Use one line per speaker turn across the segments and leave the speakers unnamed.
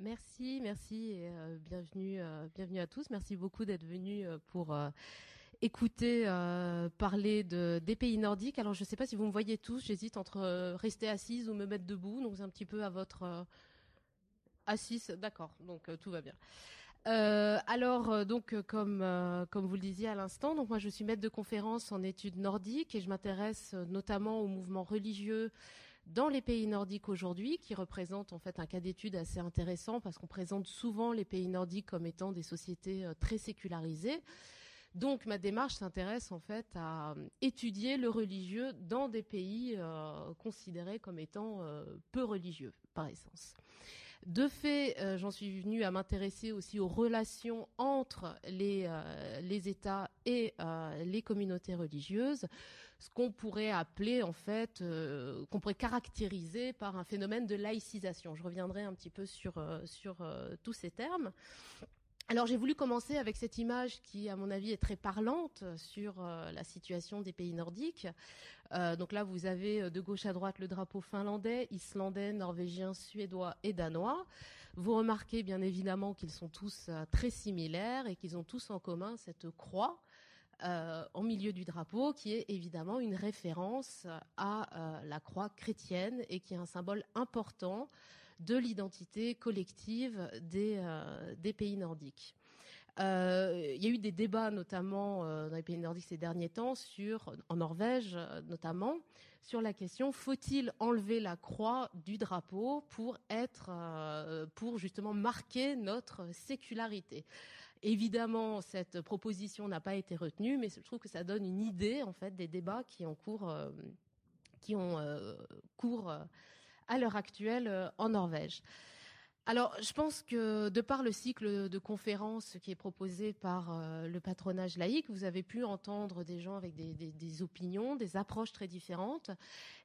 Merci, merci et bienvenue, bienvenue à tous. Merci beaucoup d'être venus pour écouter parler de, des pays nordiques. Alors je ne sais pas si vous me voyez tous, j'hésite entre rester assise ou me mettre debout, donc c'est un petit peu à votre assise, d'accord, donc tout va bien. Euh, alors, euh, donc, euh, comme, comme vous le disiez à l'instant, donc moi je suis maître de conférence en études nordiques et je m'intéresse notamment aux mouvements religieux dans les pays nordiques aujourd'hui, qui représentent en fait un cas d'étude assez intéressant parce qu'on présente souvent les pays nordiques comme étant des sociétés très sécularisées. Donc ma démarche s'intéresse en fait à étudier le religieux dans des pays considérés comme étant peu religieux par essence. De fait, euh, j'en suis venue à m'intéresser aussi aux relations entre les, euh, États et euh, les communautés religieuses, ce qu'on pourrait appeler en fait, qu'on pourrait caractériser par un phénomène de laïcisation. Je reviendrai un petit peu sur, sur tous ces termes. Alors j'ai voulu commencer avec cette image qui, à mon avis, est très parlante sur la situation des pays nordiques. Euh, donc là, vous avez euh, de gauche à droite le drapeau finlandais, islandais, norvégien, suédois et danois. Vous remarquez bien évidemment qu'ils sont tous euh, très similaires et qu'ils ont tous en commun cette croix euh, en milieu du drapeau, qui est évidemment une référence à la croix chrétienne et qui est un symbole important de l'identité collective des, des pays nordiques. Euh, il y a eu des débats, notamment euh, dans les pays nordiques ces derniers temps, en Norvège euh, notamment, sur la question faut-il enlever la croix du drapeau pour être, pour justement marquer notre sécularité? Évidemment, cette proposition n'a pas été retenue, mais je trouve que ça donne une idée en fait des débats qui ont cours, qui ont cours à l'heure actuelle en Norvège. Alors, je pense que de par le cycle de conférences qui est proposé par euh, le patronage laïque, vous avez pu entendre des gens avec des, opinions, des approches très différentes.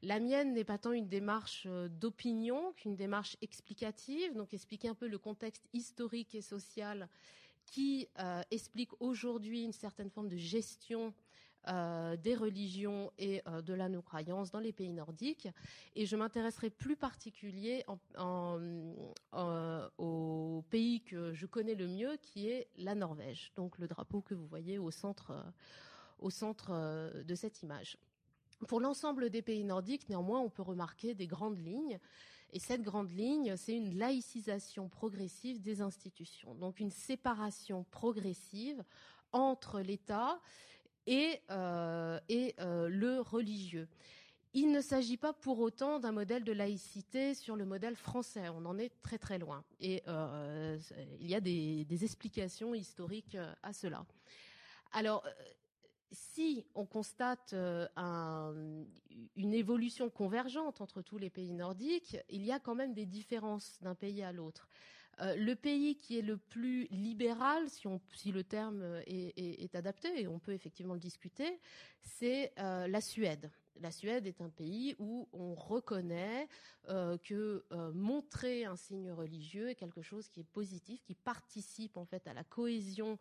La mienne n'est pas tant une démarche euh, d'opinion qu'une démarche explicative, donc expliquer un peu le contexte historique et social qui euh, explique aujourd'hui une certaine forme de gestion euh, des religions et euh, de la non-croyance dans les pays nordiques. Et je m'intéresserai plus particulier au pays que je connais le mieux, qui est la Norvège. Donc le drapeau que vous voyez au centre, au centre de cette image. Pour l'ensemble des pays nordiques, néanmoins, on peut remarquer des grandes lignes. Et cette grande ligne, c'est une laïcisation progressive des institutions. Donc une séparation progressive entre l'État et, euh, euh, le religieux. Il ne s'agit pas pour autant d'un modèle de laïcité sur le modèle français. On en est très très loin. Et euh, il y a des, des, explications historiques à cela. Alors, si on constate un, une évolution convergente entre tous les pays nordiques, il y a quand même des différences d'un pays à l'autre. Euh, le pays qui est le plus libéral, si, le terme est, adapté, et on peut effectivement le discuter, c'est euh, la Suède. La Suède est un pays où on reconnaît euh, que montrer un signe religieux est quelque chose qui est positif, qui participe en fait à la cohésion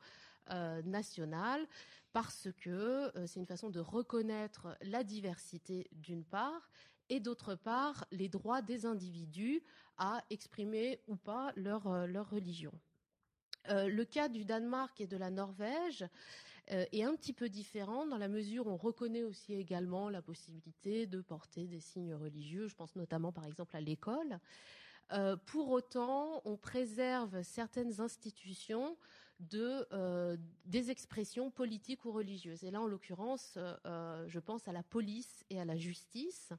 nationale, parce que c'est une façon de reconnaître la diversité d'une part et d'autre part les droits des individus à exprimer ou pas leur, euh, leur religion. Euh, le cas du Danemark et de la Norvège euh, est un petit peu différent dans la mesure où on reconnaît aussi également la possibilité de porter des signes religieux. Je pense notamment par exemple à l'école. pour autant, on préserve certaines institutions de des expressions politiques ou religieuses. Et là, en l'occurrence, je pense à la police et à la justice,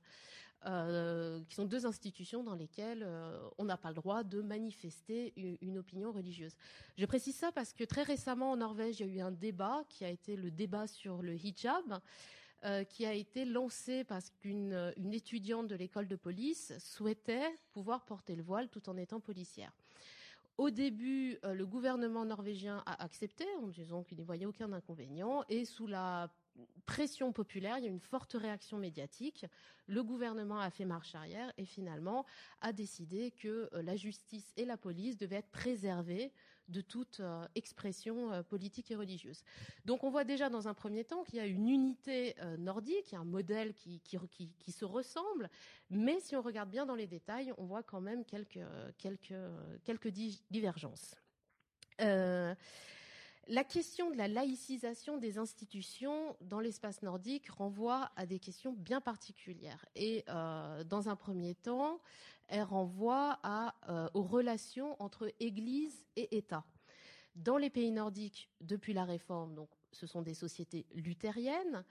euh, qui sont deux institutions dans lesquelles euh, on n'a pas le droit de manifester une, opinion religieuse. Je précise ça parce que très récemment en Norvège, il y a eu un débat qui a été le débat sur le hijab. Euh, qui a été lancé parce qu'une une étudiante de l'école de police souhaitait pouvoir porter le voile tout en étant policière. Au début, le gouvernement norvégien a accepté en disant qu'il n'y voyait aucun inconvénient et sous la pression populaire, il y a une forte réaction médiatique. Le gouvernement a fait marche arrière et finalement a décidé que euh, la justice et la police devaient être préservées de toute euh, expression euh, politique et religieuse. Donc on voit déjà dans un premier temps qu'il y a une unité nordique, il y a un modèle qui, se ressemble, mais si on regarde bien dans les détails, on voit quand même quelques, divergences. La question de la laïcisation des institutions dans l'espace nordique renvoie à des questions bien particulières. Et euh, dans un premier temps, elle renvoie euh, aux relations entre Église et État. Dans les pays nordiques, depuis la réforme, donc, ce sont des sociétés luthériennes.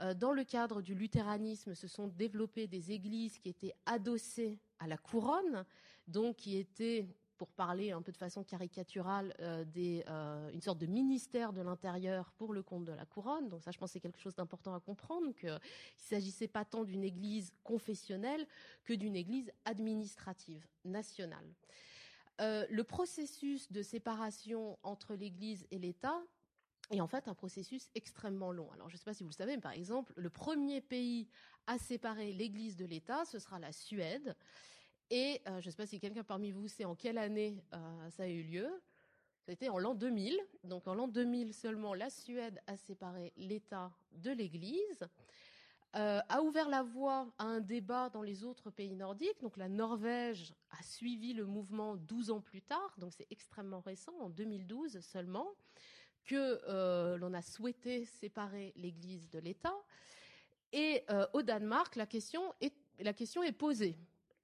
Euh, dans le cadre du luthéranisme, se sont développées des églises qui étaient adossées à la couronne, donc qui étaient pour parler un peu de façon caricaturale, euh, euh, une sorte de ministère de l'Intérieur pour le compte de la couronne. Donc ça, je pense, c'est quelque chose d'important à comprendre, qu'il ne s'agissait pas tant d'une église confessionnelle que d'une église administrative, nationale. Euh, le processus de séparation entre l'Église et l'État est en fait un processus extrêmement long. Alors je ne sais pas si vous le savez, mais par exemple, le premier pays à séparer l'Église de l'État, ce sera la Suède. Et euh, je ne sais pas si quelqu'un parmi vous sait en quelle année euh, ça a eu lieu. C'était en l'an 2000. Donc en l'an 2000 seulement, la Suède a séparé l'État de l'Église, euh, a ouvert la voie à un débat dans les autres pays nordiques. Donc la Norvège a suivi le mouvement 12 ans plus tard, donc c'est extrêmement récent, en 2012 seulement, que l'on a souhaité séparer l'Église de l'État. Et au Danemark, la question est, la question est posée.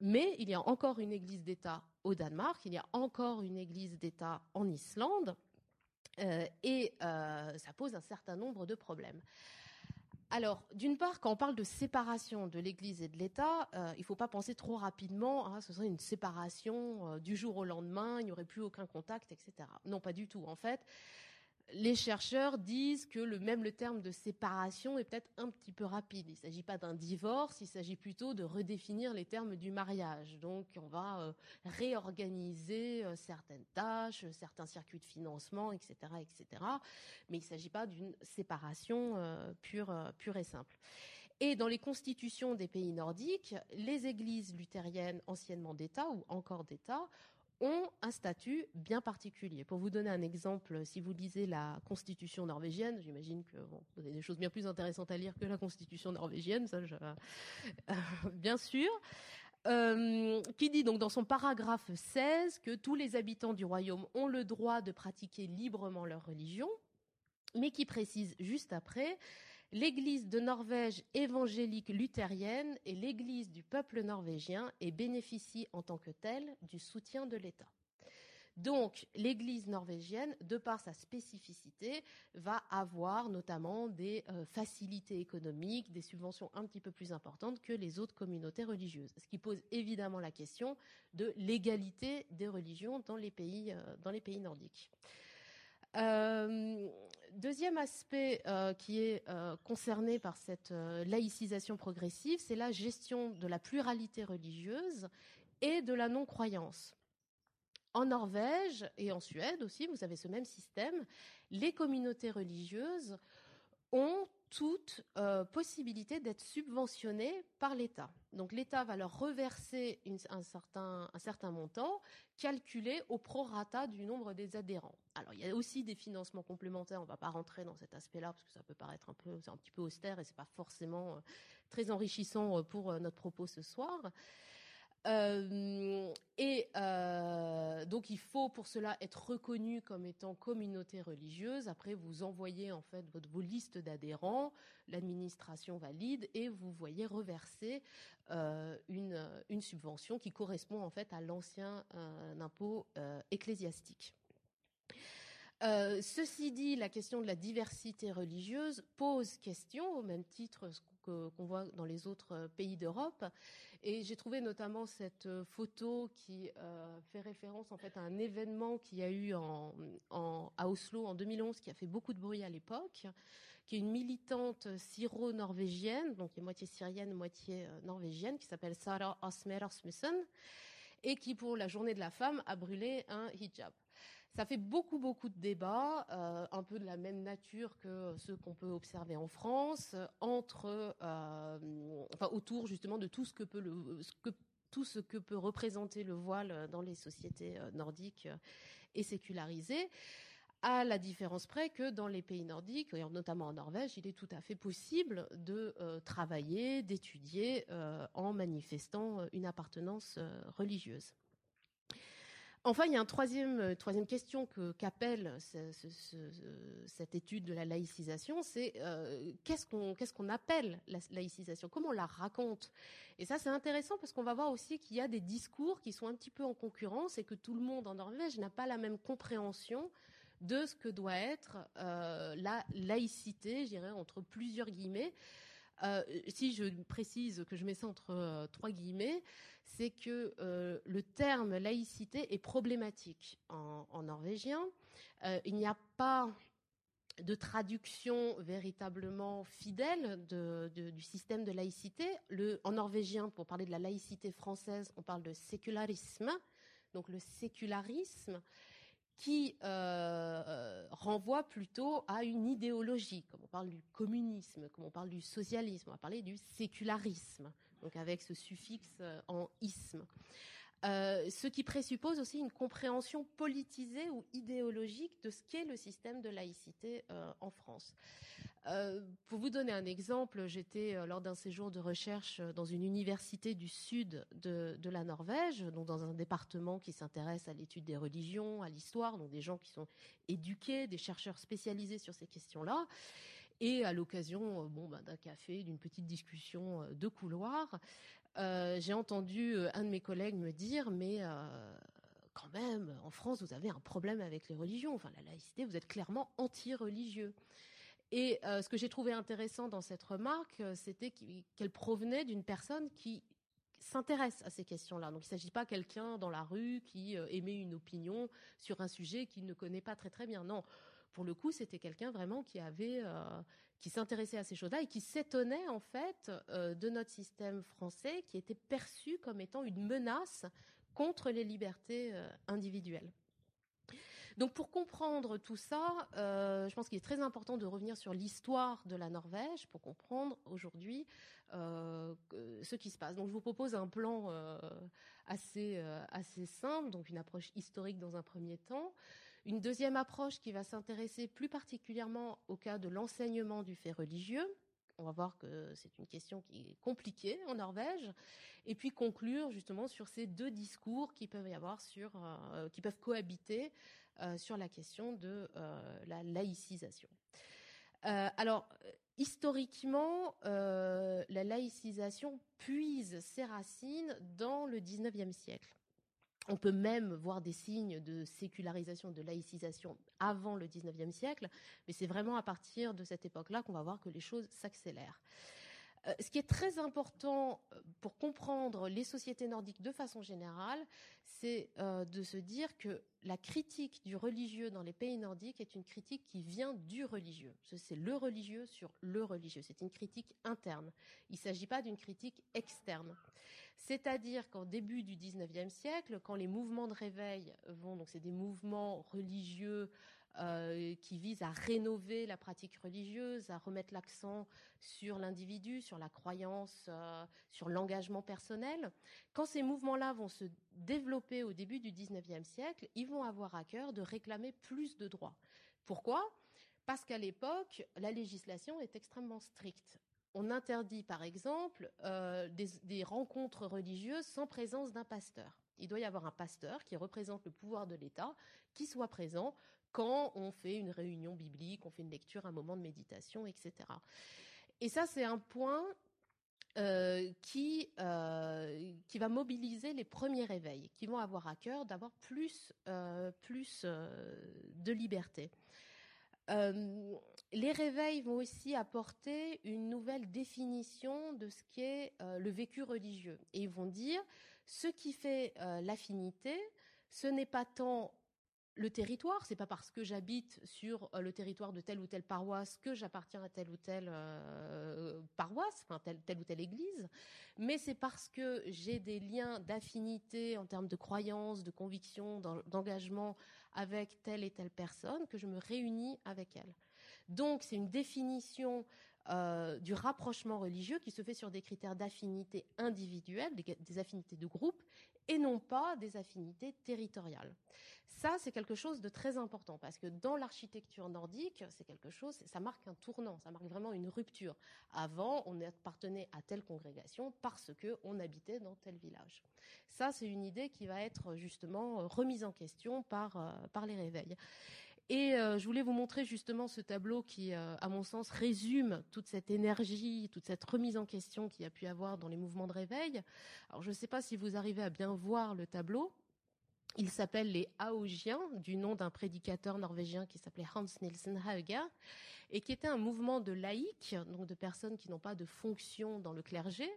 Mais il y a encore une église d'État au Danemark, il y a encore une église d'État en Islande, euh, et euh, ça pose un certain nombre de problèmes. Alors, d'une part, quand on parle de séparation de l'Église et de l'État, euh, il ne faut pas penser trop rapidement, hein, ce serait une séparation du jour au lendemain, il n'y aurait plus aucun contact, etc. Non, pas du tout. En fait, les chercheurs disent que le, même le terme de séparation est peut-être un petit peu rapide. Il ne s'agit pas d'un divorce, il s'agit plutôt de redéfinir les termes du mariage. Donc on va euh, réorganiser euh, certaines tâches, certains circuits de financement, etc. etc. Mais il ne s'agit pas d'une séparation euh, pure, pure et simple. Et dans les constitutions des pays nordiques, les églises luthériennes anciennement d'État ou encore d'État ont un statut bien particulier. Pour vous donner un exemple, si vous lisez la constitution norvégienne, j'imagine que vous avez des choses bien plus intéressantes à lire que la constitution norvégienne, ça, euh, bien sûr. Euh, qui dit donc dans son paragraphe 16 que tous les habitants du royaume ont le droit de pratiquer librement leur religion, mais qui précise juste après L'Église de Norvège évangélique luthérienne est l'Église du peuple norvégien et bénéficie en tant que telle du soutien de l'État. Donc, l'Église norvégienne, de par sa spécificité, va avoir notamment des euh, facilités économiques, des subventions un petit peu plus importantes que les autres communautés religieuses. Ce qui pose évidemment la question de l'égalité des religions dans les pays, euh, dans les pays nordiques. Euh, deuxième aspect euh, qui est euh, concerné par cette laïcisation progressive, c'est la gestion de la pluralité religieuse et de la non-croyance. En Norvège et en Suède aussi, vous avez ce même système. Les communautés religieuses ont toute possibilité d'être subventionnées par l'État. Donc l'État va leur reverser un, certain, montant calculé au prorata du nombre des adhérents. Alors il y a aussi des financements complémentaires, on ne va pas rentrer dans cet aspect-là parce que ça peut paraître un peu, un petit peu austère et c'est pas forcément euh, très enrichissant euh, pour euh, notre propos ce soir. Et donc il faut pour cela être reconnu comme étant communauté religieuse. Après, vous envoyez en fait votre, vos listes d'adhérents, l'administration valide et vous voyez reverser une, une, subvention qui correspond en fait à l'ancien impôt ecclésiastique. Euh, ceci dit, la question de la diversité religieuse pose question au même titre qu'on voit dans les autres pays d'Europe. Et j'ai trouvé notamment cette photo qui euh, fait référence en fait à un événement qui a eu à Oslo en 2011 qui a fait beaucoup de bruit à l'époque, qui est une militante syro-norvégienne, donc qui est moitié syrienne, moitié euh, norvégienne, qui s'appelle Sarah Asmer Asmussen et qui, pour la journée de la femme, a brûlé un hijab. Ça fait beaucoup, de débats, euh, un peu de la même nature que ceux qu'on peut observer en France, euh, autour justement de tout ce que peut représenter le voile dans les sociétés euh, nordiques et sécularisées à la différence près que dans les pays nordiques, notamment en Norvège, il est tout à fait possible de travailler, d'étudier en manifestant une appartenance religieuse. Enfin, il y a une troisième, euh, troisième question que, qu'appelle cette étude de la laïcisation, c'est euh, qu'est-ce qu'on appelle la laïcisation? Comment on la raconte? Et ça, c'est intéressant parce qu'on va voir aussi qu'il y a des discours qui sont un petit peu en concurrence et que tout le monde en Norvège n'a pas la même compréhension de ce que doit être euh, la laïcité, je dirais entre plusieurs guillemets. Euh, si je précise que je mets ça entre euh, trois guillemets, c'est que euh, le terme laïcité est problématique en, norvégien. il n'y a pas de traduction véritablement fidèle du système de laïcité. en norvégien, pour parler de la laïcité française, on parle de sécularisme. Donc le sécularisme, qui euh, renvoie plutôt à une idéologie, comme on parle du communisme, comme on parle du socialisme, on va parler du sécularisme, donc avec ce suffixe euh, en isme. Euh, ce qui présuppose aussi une compréhension politisée ou idéologique de ce qu'est le système de laïcité euh, en France. Euh, pour vous donner un exemple, j'étais lors d'un séjour de recherche dans une université du sud de, la Norvège, donc dans un département qui s'intéresse à l'étude des religions, à l'histoire, donc des gens qui sont éduqués, des chercheurs spécialisés sur ces questions-là. Et à l'occasion bon, ben, d'un café, d'une petite discussion de couloir, euh, j'ai entendu euh, un de mes collègues me dire, mais euh, quand même, en France, vous avez un problème avec les religions. Enfin, la laïcité, vous êtes clairement anti-religieux. Et ce que j'ai trouvé intéressant dans cette remarque, c'était qu'elle provenait d'une personne qui s'intéresse à ces questions-là. Donc il ne s'agit pas quelqu'un dans la rue qui émet une opinion sur un sujet qu'il ne connaît pas très très bien. Non, pour le coup, c'était quelqu'un vraiment qui avait, euh, qui s'intéressait à ces choses-là et qui s'étonnait en fait euh, de notre système français qui était perçu comme étant une menace contre les libertés euh, individuelles. Donc pour comprendre tout ça, je pense qu'il est très important de revenir sur l'histoire de la Norvège pour comprendre aujourd'hui ce qui se passe. Donc je vous propose un plan assez assez simple, donc une approche historique dans un premier temps, une deuxième approche qui va s'intéresser plus particulièrement au cas de l'enseignement du fait religieux. On va voir que c'est une question qui est compliquée en Norvège. Et puis conclure justement sur ces deux discours qui peuvent y avoir sur, euh, qui peuvent cohabiter euh, sur la question de euh, la laïcisation. alors, historiquement, la laïcisation puise ses racines dans le XIXe siècle. On peut même voir des signes de sécularisation, de laïcisation avant le XIXe siècle, mais c'est vraiment à partir de cette époque-là qu'on va voir que les choses s'accélèrent. Euh, ce qui est très important euh, pour comprendre les sociétés nordiques de façon générale, c'est euh, de se dire que la critique du religieux dans les pays nordiques est une critique qui vient du religieux. C'est le religieux sur le religieux. C'est une critique interne. Il ne s'agit pas d'une critique externe. C'est-à-dire qu'en début du XIXe siècle, quand les mouvements de réveil vont, donc c'est des mouvements religieux euh, qui visent à rénover la pratique religieuse, à remettre l'accent sur l'individu, sur la croyance, euh, sur l'engagement personnel. Quand ces mouvements-là vont se développer au début du XIXe siècle, ils vont avoir à cœur de réclamer plus de droits. Pourquoi? Parce qu'à l'époque, la législation est extrêmement stricte. On interdit, par exemple, euh, des, rencontres religieuses sans présence d'un pasteur. Il doit y avoir un pasteur qui représente le pouvoir de l'État, qui soit présent quand on fait une réunion biblique, on fait une lecture, un moment de méditation, etc. Et ça, c'est un point euh, qui, euh, qui va mobiliser les premiers réveils, qui vont avoir à cœur d'avoir plus de liberté. Les réveils vont aussi apporter une nouvelle définition de ce qu'est le vécu religieux. Et ils vont dire, ce qui fait l'affinité, ce n'est pas tant le territoire. C'est pas parce que j'habite sur euh, le territoire de telle ou telle paroisse que j'appartiens à telle ou telle euh, paroisse, enfin telle, telle, ou telle église, mais c'est parce que j'ai des liens d'affinité en termes de croyances, de convictions, d'engagement avec telle et telle personne que je me réunis avec elle. Donc c'est une définition euh, du rapprochement religieux qui se fait sur des critères d'affinité individuelle, des, affinités de groupe, et non pas des affinités territoriales. Ça, c'est quelque chose de très important parce que dans l'architecture nordique, c'est quelque chose, ça marque un tournant, ça marque vraiment une rupture. Avant, on appartenait à telle congrégation parce que on habitait dans tel village. Ça, c'est une idée qui va être justement remise en question par, euh, par les réveils. Et euh, je voulais vous montrer justement ce tableau qui, euh, à mon sens, résume toute cette énergie, toute cette remise en question qu'il y a pu avoir dans les mouvements de réveil. Alors je ne sais pas si vous arrivez à bien voir le tableau. Il s'appelle les Haogiens, du nom d'un prédicateur norvégien qui s'appelait Hans Nielsen Hauge, et qui était un mouvement de laïcs, donc de personnes qui n'ont pas de fonction dans le clergé,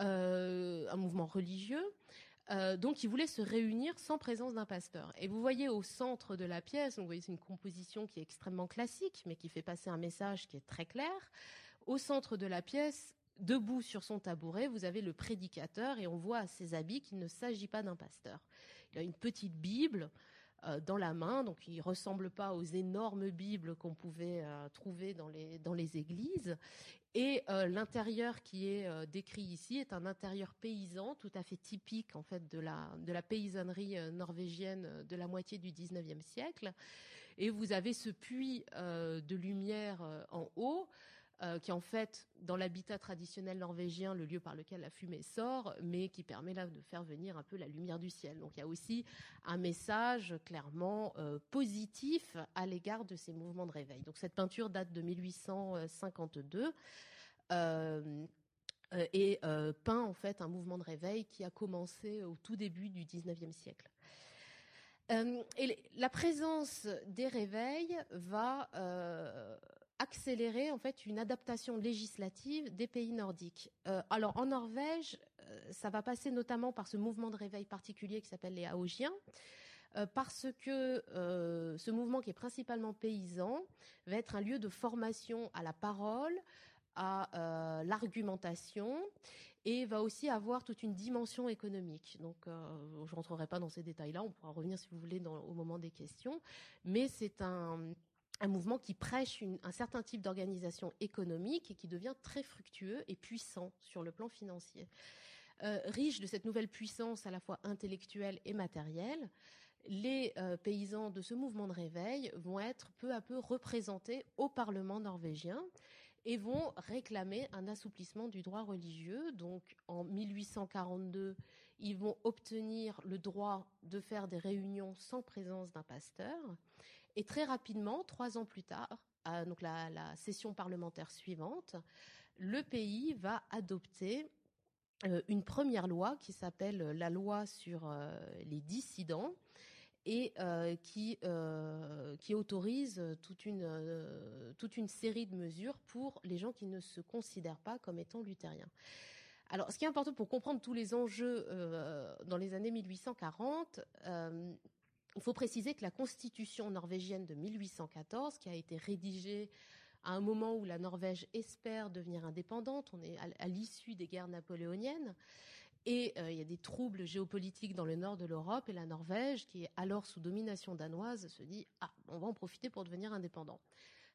euh, un mouvement religieux, euh, donc, ils voulaient se réunir sans présence d'un pasteur. Et vous voyez au centre de la pièce, vous voyez, c'est une composition qui est extrêmement classique, mais qui fait passer un message qui est très clair. Au centre de la pièce, debout sur son tabouret, vous avez le prédicateur et on voit à ses habits qu'il ne s'agit pas d'un pasteur. Il a une petite Bible euh, dans la main, donc il ressemble pas aux énormes Bibles qu'on pouvait euh, trouver dans les, dans les églises. Et euh, l'intérieur qui est décrit ici est un intérieur paysan tout à fait typique en fait de la de la paysannerie norvégienne de la moitié du 19e siècle. Et vous avez ce puits de lumière en haut qui est en fait dans l'habitat traditionnel norvégien le lieu par lequel la fumée sort, mais qui permet là de faire venir un peu la lumière du ciel. Donc il y a aussi un message clairement positif à l'égard de ces mouvements de réveil. Donc cette peinture date de 1852 euh, euh, et euh, peint en fait un mouvement de réveil qui a commencé au tout début du XIXe siècle. et la présence des réveils va accélérer en fait une adaptation législative des pays nordiques. alors en Norvège, ça va passer notamment par ce mouvement de réveil particulier qui s'appelle les Haogiens, parce que ce mouvement qui est principalement paysan va être un lieu de formation à la parole, à euh, l'argumentation et va aussi avoir toute une dimension économique. Donc, euh, je rentrerai pas dans ces détails-là, on pourra revenir si vous voulez au moment des questions, mais c'est un, un mouvement qui prêche un certain type d'organisation économique et qui devient très fructueux et puissant sur le plan financier. Euh, riche de cette nouvelle puissance à la fois intellectuelle et matérielle, les euh, paysans de ce mouvement de réveil vont être peu à peu représentés au Parlement norvégien et vont réclamer un assouplissement du droit religieux. Donc en 1842, ils vont obtenir le droit de faire des réunions sans présence d'un pasteur. Et très rapidement, trois ans plus tard, la, session parlementaire suivante, le pays va adopter euh, une première loi qui s'appelle la loi sur euh, les dissidents et euh, qui, euh, autorise euh, toute une série de mesures pour les gens qui ne se considèrent pas comme étant luthériens. Alors, ce qui est important pour comprendre tous les enjeux dans les années 1840, il faut préciser que la constitution norvégienne de 1814, qui a été rédigée à un moment où la Norvège espère devenir indépendante, on est à l'issue des guerres napoléoniennes, et euh, il y a des troubles géopolitiques dans le nord de l'Europe et la Norvège, qui est alors sous domination danoise, se dit ah on va en profiter pour devenir indépendant.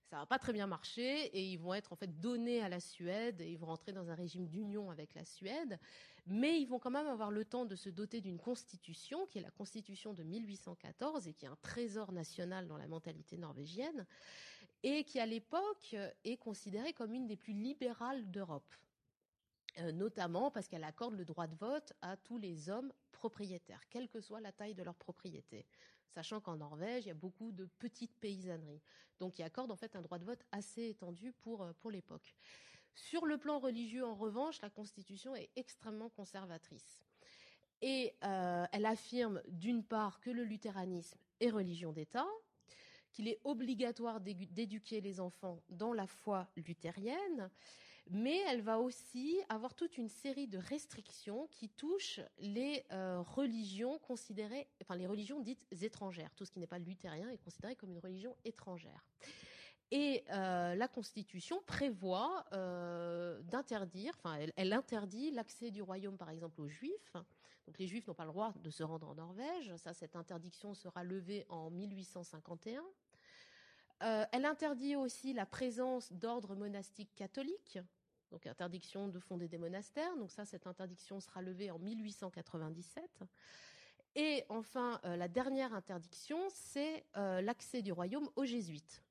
Ça va pas très bien marcher et ils vont être en fait donnés à la Suède et ils vont rentrer dans un régime d'union avec la Suède, mais ils vont quand même avoir le temps de se doter d'une constitution qui est la constitution de 1814 et qui est un trésor national dans la mentalité norvégienne et qui à l'époque est considérée comme une des plus libérales d'Europe. Euh, notamment parce qu'elle accorde le droit de vote à tous les hommes propriétaires, quelle que soit la taille de leur propriété. Sachant qu'en Norvège, il y a beaucoup de petites paysanneries. Donc, il accorde en fait un droit de vote assez étendu pour, euh, l'époque. Sur le plan religieux, en revanche, la Constitution est extrêmement conservatrice. Et euh, elle affirme d'une part que le luthéranisme est religion d'État, qu'il est obligatoire d'éduquer les enfants dans la foi luthérienne, mais elle va aussi avoir toute une série de restrictions qui touchent les euh, religions considérées, enfin les religions dites étrangères. Tout ce qui n'est pas luthérien est considéré comme une religion étrangère. Et euh, la Constitution prévoit euh, d'interdire, enfin elle, interdit l'accès du royaume par exemple aux Juifs. Donc les Juifs n'ont pas le droit de se rendre en Norvège. Ça, cette interdiction sera levée en 1851. Euh, elle interdit aussi la présence d'ordres monastiques catholiques, donc interdiction de fonder des monastères. Donc ça, cette interdiction sera levée en 1897. Et enfin, euh, la dernière interdiction, c'est euh, l'accès du royaume aux jésuites.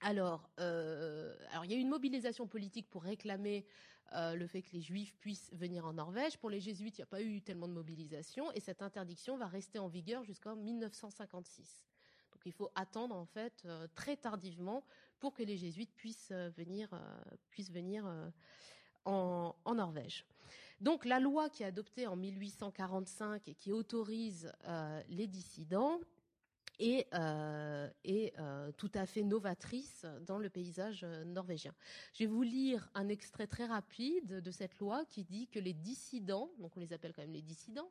Alors, euh, alors, il y a eu une mobilisation politique pour réclamer le fait que les juifs puissent venir en Norvège. Pour les jésuites, il n'y a pas eu tellement de mobilisation et cette interdiction va rester en vigueur jusqu'en 1956. Donc il faut attendre en fait très tardivement pour que les jésuites puissent euh, venir, puissent venir en, en, Norvège. Donc la loi qui est adoptée en 1845 et qui autorise les dissidents est, euh, est euh, tout à fait novatrice dans le paysage norvégien. Je vais vous lire un extrait très rapide de cette loi qui dit que les dissidents, donc on les appelle quand même les dissidents,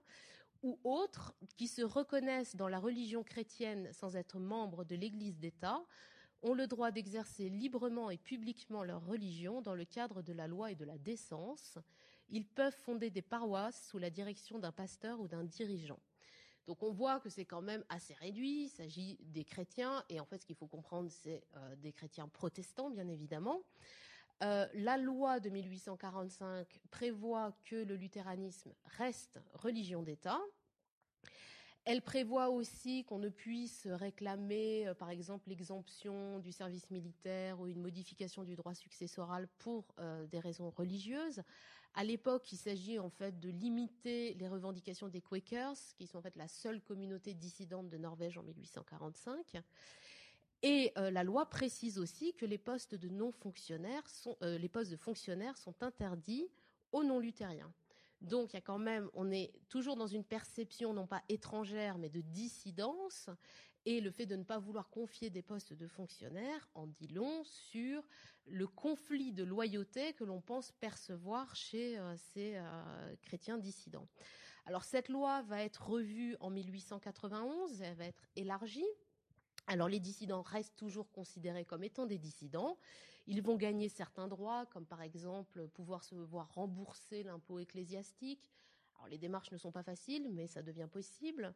ou autres qui se reconnaissent dans la religion chrétienne sans être membres de l'Église d'État ont le droit d'exercer librement et publiquement leur religion dans le cadre de la loi et de la décence. Ils peuvent fonder des paroisses sous la direction d'un pasteur ou d'un dirigeant. Donc on voit que c'est quand même assez réduit, il s'agit des chrétiens, et en fait ce qu'il faut comprendre c'est euh, des chrétiens protestants bien évidemment. Euh, la loi de 1845 prévoit que le luthéranisme reste religion d'État. Elle prévoit aussi qu'on ne puisse réclamer, euh, par exemple, l'exemption du service militaire ou une modification du droit successoral pour euh, des raisons religieuses. À l'époque, il s'agit en fait de limiter les revendications des Quakers, qui sont en fait la seule communauté dissidente de Norvège en 1845. Et euh, la loi précise aussi que les postes de non-fonctionnaires sont, euh, les postes de fonctionnaires sont interdits aux non-luthériens. Donc il y a quand même, on est toujours dans une perception non pas étrangère mais de dissidence, et le fait de ne pas vouloir confier des postes de fonctionnaires en dit long sur le conflit de loyauté que l'on pense percevoir chez euh, ces euh, chrétiens dissidents. Alors cette loi va être revue en 1891, elle va être élargie. Alors les dissidents restent toujours considérés comme étant des dissidents. Ils vont gagner certains droits, comme par exemple pouvoir se voir rembourser l'impôt ecclésiastique. Alors les démarches ne sont pas faciles, mais ça devient possible.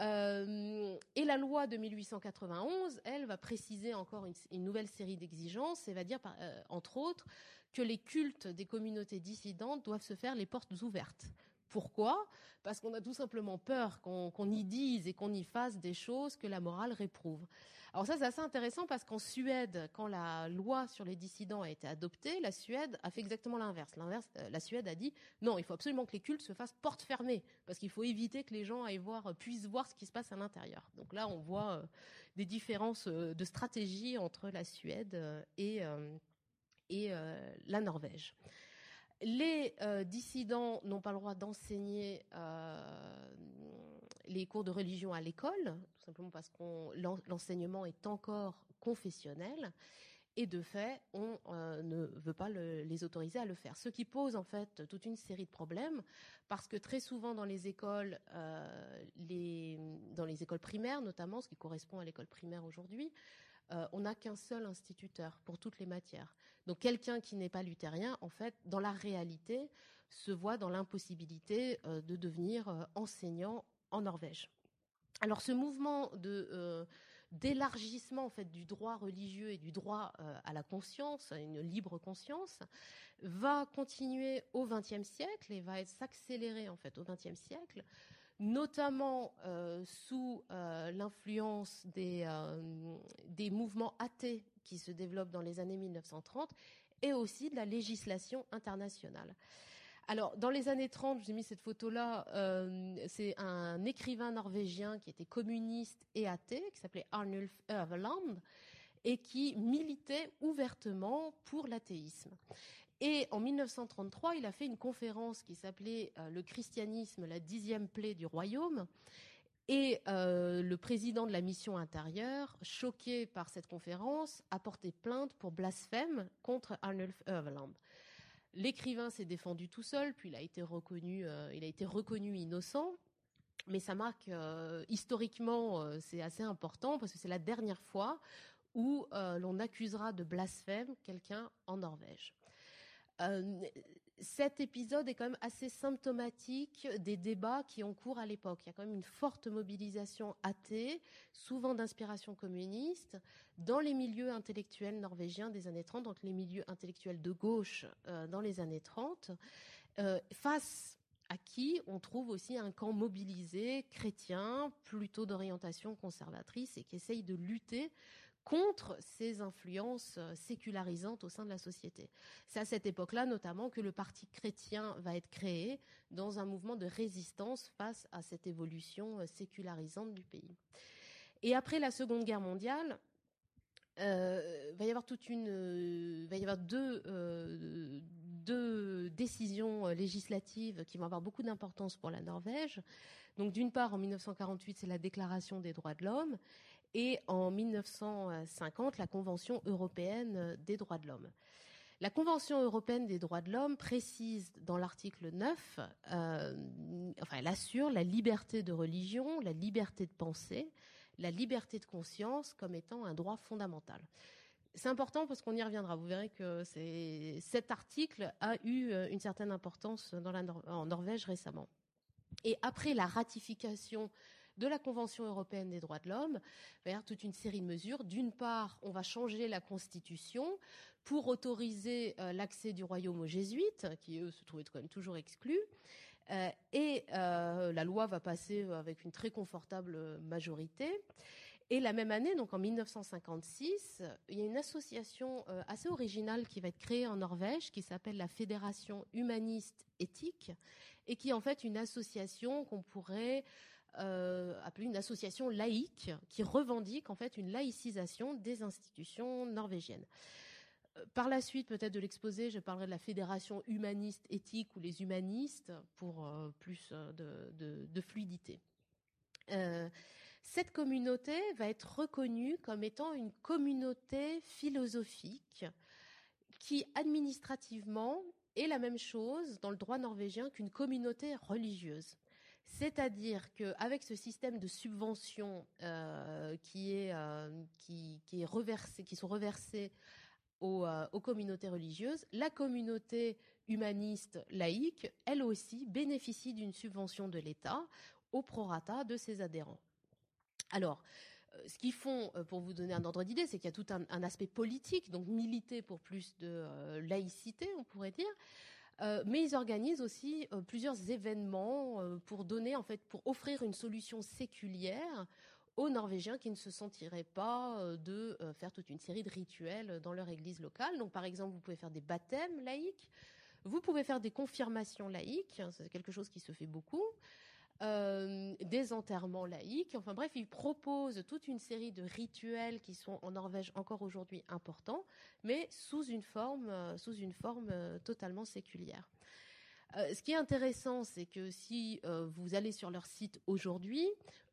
Euh, et la loi de 1891, elle, va préciser encore une, nouvelle série d'exigences et va dire, euh, entre autres, que les cultes des communautés dissidentes doivent se faire les portes ouvertes. Pourquoi? Parce qu'on a tout simplement peur qu'on qu y dise et qu'on y fasse des choses que la morale réprouve. Alors ça, c'est assez intéressant parce qu'en Suède, quand la loi sur les dissidents a été adoptée, la Suède a fait exactement l'inverse. L'inverse, euh, la Suède a dit non, il faut absolument que les cultes se fassent porte fermée parce qu'il faut éviter que les gens aillent voir, euh, puissent voir ce qui se passe à l'intérieur. Donc là, on voit euh, des différences de stratégie entre la Suède et la Norvège. Les euh, dissidents n'ont pas le droit d'enseigner euh, les cours de religion à l'école, tout simplement parce que l'enseignement est encore confessionnel. Et de fait, on euh, ne veut pas le, les autoriser à le faire. Ce qui pose en fait toute une série de problèmes, parce que très souvent dans les écoles, les, dans les écoles primaires notamment, ce qui correspond à l'école primaire aujourd'hui, euh, on n'a qu'un seul instituteur pour toutes les matières. Donc quelqu'un qui n'est pas luthérien, en fait, dans la réalité, se voit dans l'impossibilité euh, de devenir euh, enseignant en Norvège. Alors ce mouvement d'élargissement en fait du droit religieux et du droit à la conscience, à une libre conscience, va continuer au XXe siècle et va s'accélérer en fait au XXe siècle notamment euh, sous euh, l'influence des, euh, des mouvements athées qui se développent dans les années 1930 et aussi de la législation internationale. Alors, dans les années 30, j'ai mis cette photo-là, c'est un écrivain norvégien qui était communiste et athée, qui s'appelait Arnulf Øverland, et qui militait ouvertement pour l'athéisme. Et en 1933, il a fait une conférence qui s'appelait euh, Le christianisme, la dixième plaie du royaume. Et euh, le président de la mission intérieure, choqué par cette conférence, a porté plainte pour blasphème contre Arnulf Øverland. L'écrivain s'est défendu tout seul, puis il a été reconnu, il a été reconnu innocent. Mais ça marque historiquement, c'est assez important parce que c'est la dernière fois où l'on accusera de blasphème quelqu'un en Norvège cet épisode est quand même assez symptomatique des débats qui ont cours à l'époque. Il y a quand même une forte mobilisation athée, souvent d'inspiration communiste, dans les milieux intellectuels norvégiens des années 30, donc les milieux intellectuels de gauche euh, dans les années 30, euh, face à qui on trouve aussi un camp mobilisé chrétien, plutôt d'orientation conservatrice, et qui essaye de lutter contre ces influences euh, sécularisantes au sein de la société. C'est à cette époque-là notamment que le Parti chrétien va être créé dans un mouvement de résistance face à cette évolution euh, sécularisante du pays. Et après la Seconde Guerre mondiale, euh, va y avoir toute une, euh, va y avoir deux, deux décisions législatives qui vont avoir beaucoup d'importance pour la Norvège. Donc d'une part, en 1948, c'est la Déclaration des droits de l'homme, et en 1950 la Convention européenne des droits de l'homme. La Convention européenne des droits de l'homme précise dans l'article 9, euh, enfin, elle assure la liberté de religion, la liberté de pensée, la liberté de conscience comme étant un droit fondamental. C'est important parce qu'on y reviendra. Vous verrez que cet article a eu euh, une certaine importance en Norvège récemment. Et après la ratification de la Convention européenne des droits de l'homme vers toute une série de mesures. D'une part, on va changer la Constitution pour autoriser euh, l'accès du royaume aux jésuites, qui eux se trouvaient quand même toujours exclus. Euh, et euh, la loi va passer avec une très confortable majorité. Et la même année, donc en 1956, il y a une association assez originale qui va être créée en Norvège, qui s'appelle la Fédération humaniste éthique, et qui est en fait une association qu'on pourrait euh, appelée une association laïque qui revendique en fait une laïcisation des institutions norvégiennes. Euh, par la suite, peut-être de l'exposé, je parlerai de la fédération humaniste éthique ou les humanistes pour euh, plus de, fluidité. cette communauté va être reconnue comme étant une communauté philosophique qui administrativement est la même chose dans le droit norvégien qu'une communauté religieuse. C'est-à-dire qu'avec ce système de subventions euh, qui, est, euh, qui, est reversé, qui sont reversés euh, aux, communautés religieuses, la communauté humaniste laïque, elle aussi, bénéficie d'une subvention de l'État au prorata de ses adhérents. Alors, ce qu'ils font, pour vous donner un ordre d'idée, c'est qu'il y a tout un, aspect politique, donc militer pour plus de laïcité, on pourrait dire. Euh, mais ils organisent aussi euh, plusieurs événements euh, pour donner, en fait, pour offrir une solution séculière aux Norvégiens qui ne se sentiraient pas de faire toute une série de rituels dans leur église locale. Donc, par exemple, vous pouvez faire des baptêmes laïques, vous pouvez faire des confirmations laïques, c'est quelque chose qui se fait beaucoup. Euh, des enterrements laïques. Enfin bref, il propose toute une série de rituels qui sont en Norvège encore aujourd'hui importants, mais sous une forme, euh, sous une forme euh, totalement séculière. ce qui est intéressant, c'est que si vous allez sur leur site aujourd'hui,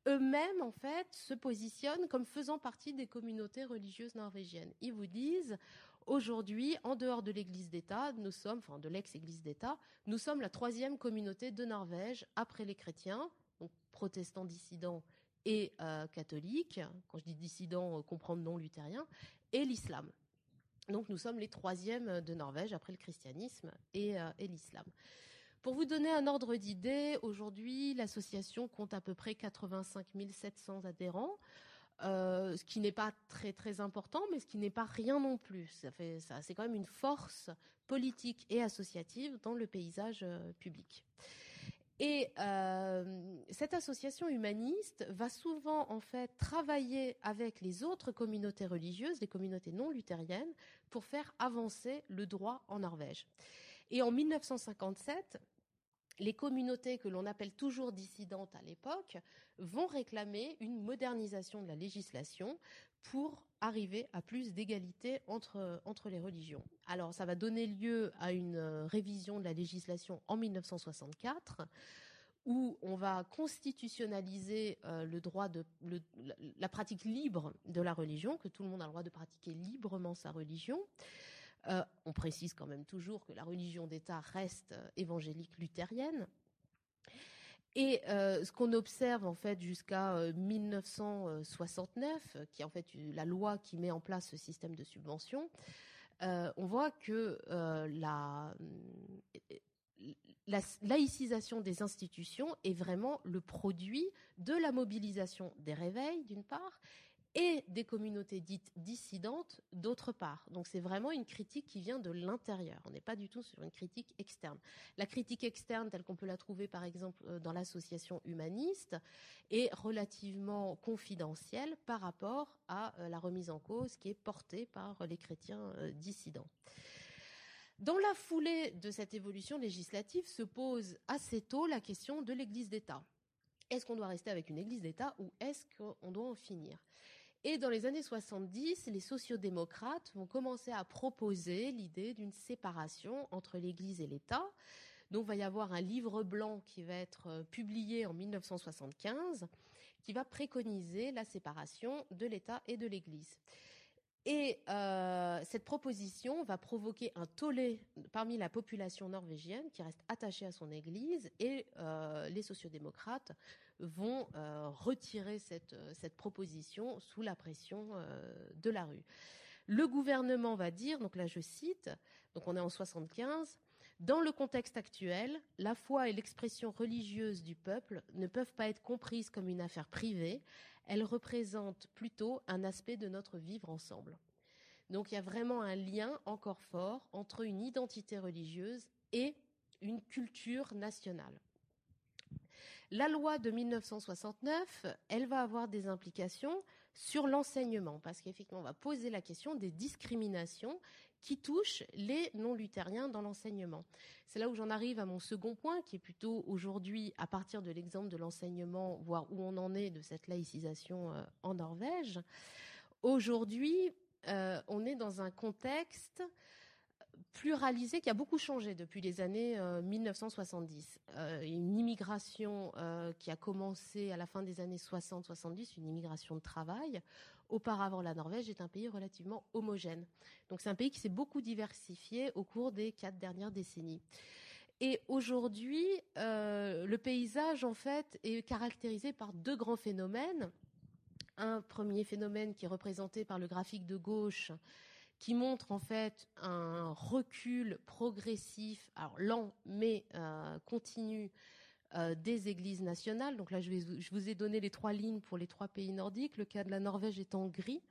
eux-mêmes en fait se positionnent comme faisant partie des communautés religieuses norvégiennes. Ils vous disent Aujourd'hui, en dehors de l'Église d'État, nous sommes, enfin de l'ex-Église d'État, nous sommes la troisième communauté de Norvège après les chrétiens, donc protestants dissidents et euh, catholiques. Quand je dis dissidents, euh, comprendre non luthérien, et l'islam. Donc nous sommes les troisièmes de Norvège après le christianisme et, euh, et l'islam. Pour vous donner un ordre d'idée, aujourd'hui, l'association compte à peu près 85 700 adhérents. Euh, ce qui n'est pas très très important, mais ce qui n'est pas rien non plus. Ça fait ça, c'est quand même une force politique et associative dans le paysage euh, public. Et euh, cette association humaniste va souvent en fait travailler avec les autres communautés religieuses, les communautés non luthériennes, pour faire avancer le droit en Norvège. Et en 1957, les communautés que l'on appelle toujours dissidentes à l'époque vont réclamer une modernisation de la législation pour arriver à plus d'égalité entre, entre les religions. Alors ça va donner lieu à une euh, révision de la législation en 1964 où on va constitutionnaliser euh, le droit de la pratique libre de la religion, que tout le monde a le droit de pratiquer librement sa religion. On précise quand même toujours que la religion d'État reste évangélique luthérienne. Et ce qu'on observe en fait jusqu'à 1969, qui est en fait la loi qui met en place ce système de subvention, on voit que la laïcisation des institutions est vraiment le produit de la mobilisation des réveils, d'une part, et des communautés dites dissidentes, d'autre part. Donc c'est vraiment une critique qui vient de l'intérieur. On n'est pas du tout sur une critique externe. La critique externe, telle qu'on peut la trouver par exemple euh, dans l'association humaniste, est relativement confidentielle par rapport à euh, la remise en cause qui est portée par les chrétiens euh, dissidents. Dans la foulée de cette évolution législative se pose assez tôt la question de l'Église d'État. Est-ce qu'on doit rester avec une Église d'État ou est-ce qu'on doit en finir? Et dans les années 70, les sociodémocrates vont commencer à proposer l'idée d'une séparation entre l'Église et l'État. Donc va y avoir un livre blanc qui va être euh, publié en 1975 qui va préconiser la séparation de l'État et de l'Église. Et euh, cette proposition va provoquer un tollé parmi la population norvégienne qui reste attachée à son Église et euh, les sociodémocrates vont euh, retirer cette, cette, proposition sous la pression de la rue. Le gouvernement va dire, donc là je cite, donc on est en 75, dans le contexte actuel, la foi et l'expression religieuse du peuple ne peuvent pas être comprises comme une affaire privée, elles représentent plutôt un aspect de notre vivre ensemble. Donc il y a vraiment un lien encore fort entre une identité religieuse et une culture nationale. La loi de 1969, elle va avoir des implications sur l'enseignement, parce qu'effectivement, on va poser la question des discriminations qui touchent les non-luthériens dans l'enseignement. C'est là où j'en arrive à mon second point, qui est plutôt aujourd'hui, à partir de l'exemple de l'enseignement, voir où on en est de cette laïcisation euh, en Norvège. Aujourd'hui, euh, on est dans un contexte pluralisé qui a beaucoup changé depuis les années 1970. Euh, euh, une immigration euh, qui a commencé à la fin des années 60-70, une immigration de travail. Auparavant, la Norvège est un pays relativement homogène. Donc c'est un pays qui s'est beaucoup diversifié au cours des quatre dernières décennies. Et aujourd'hui, le paysage, en fait, est caractérisé par deux grands phénomènes. Un premier phénomène qui est représenté par le graphique de gauche, qui montre en fait un recul progressif, alors lent mais euh, continu euh, des églises nationales. Donc là, je, vous ai donné les trois lignes pour les trois pays nordiques. Le cas de la Norvège est en gris,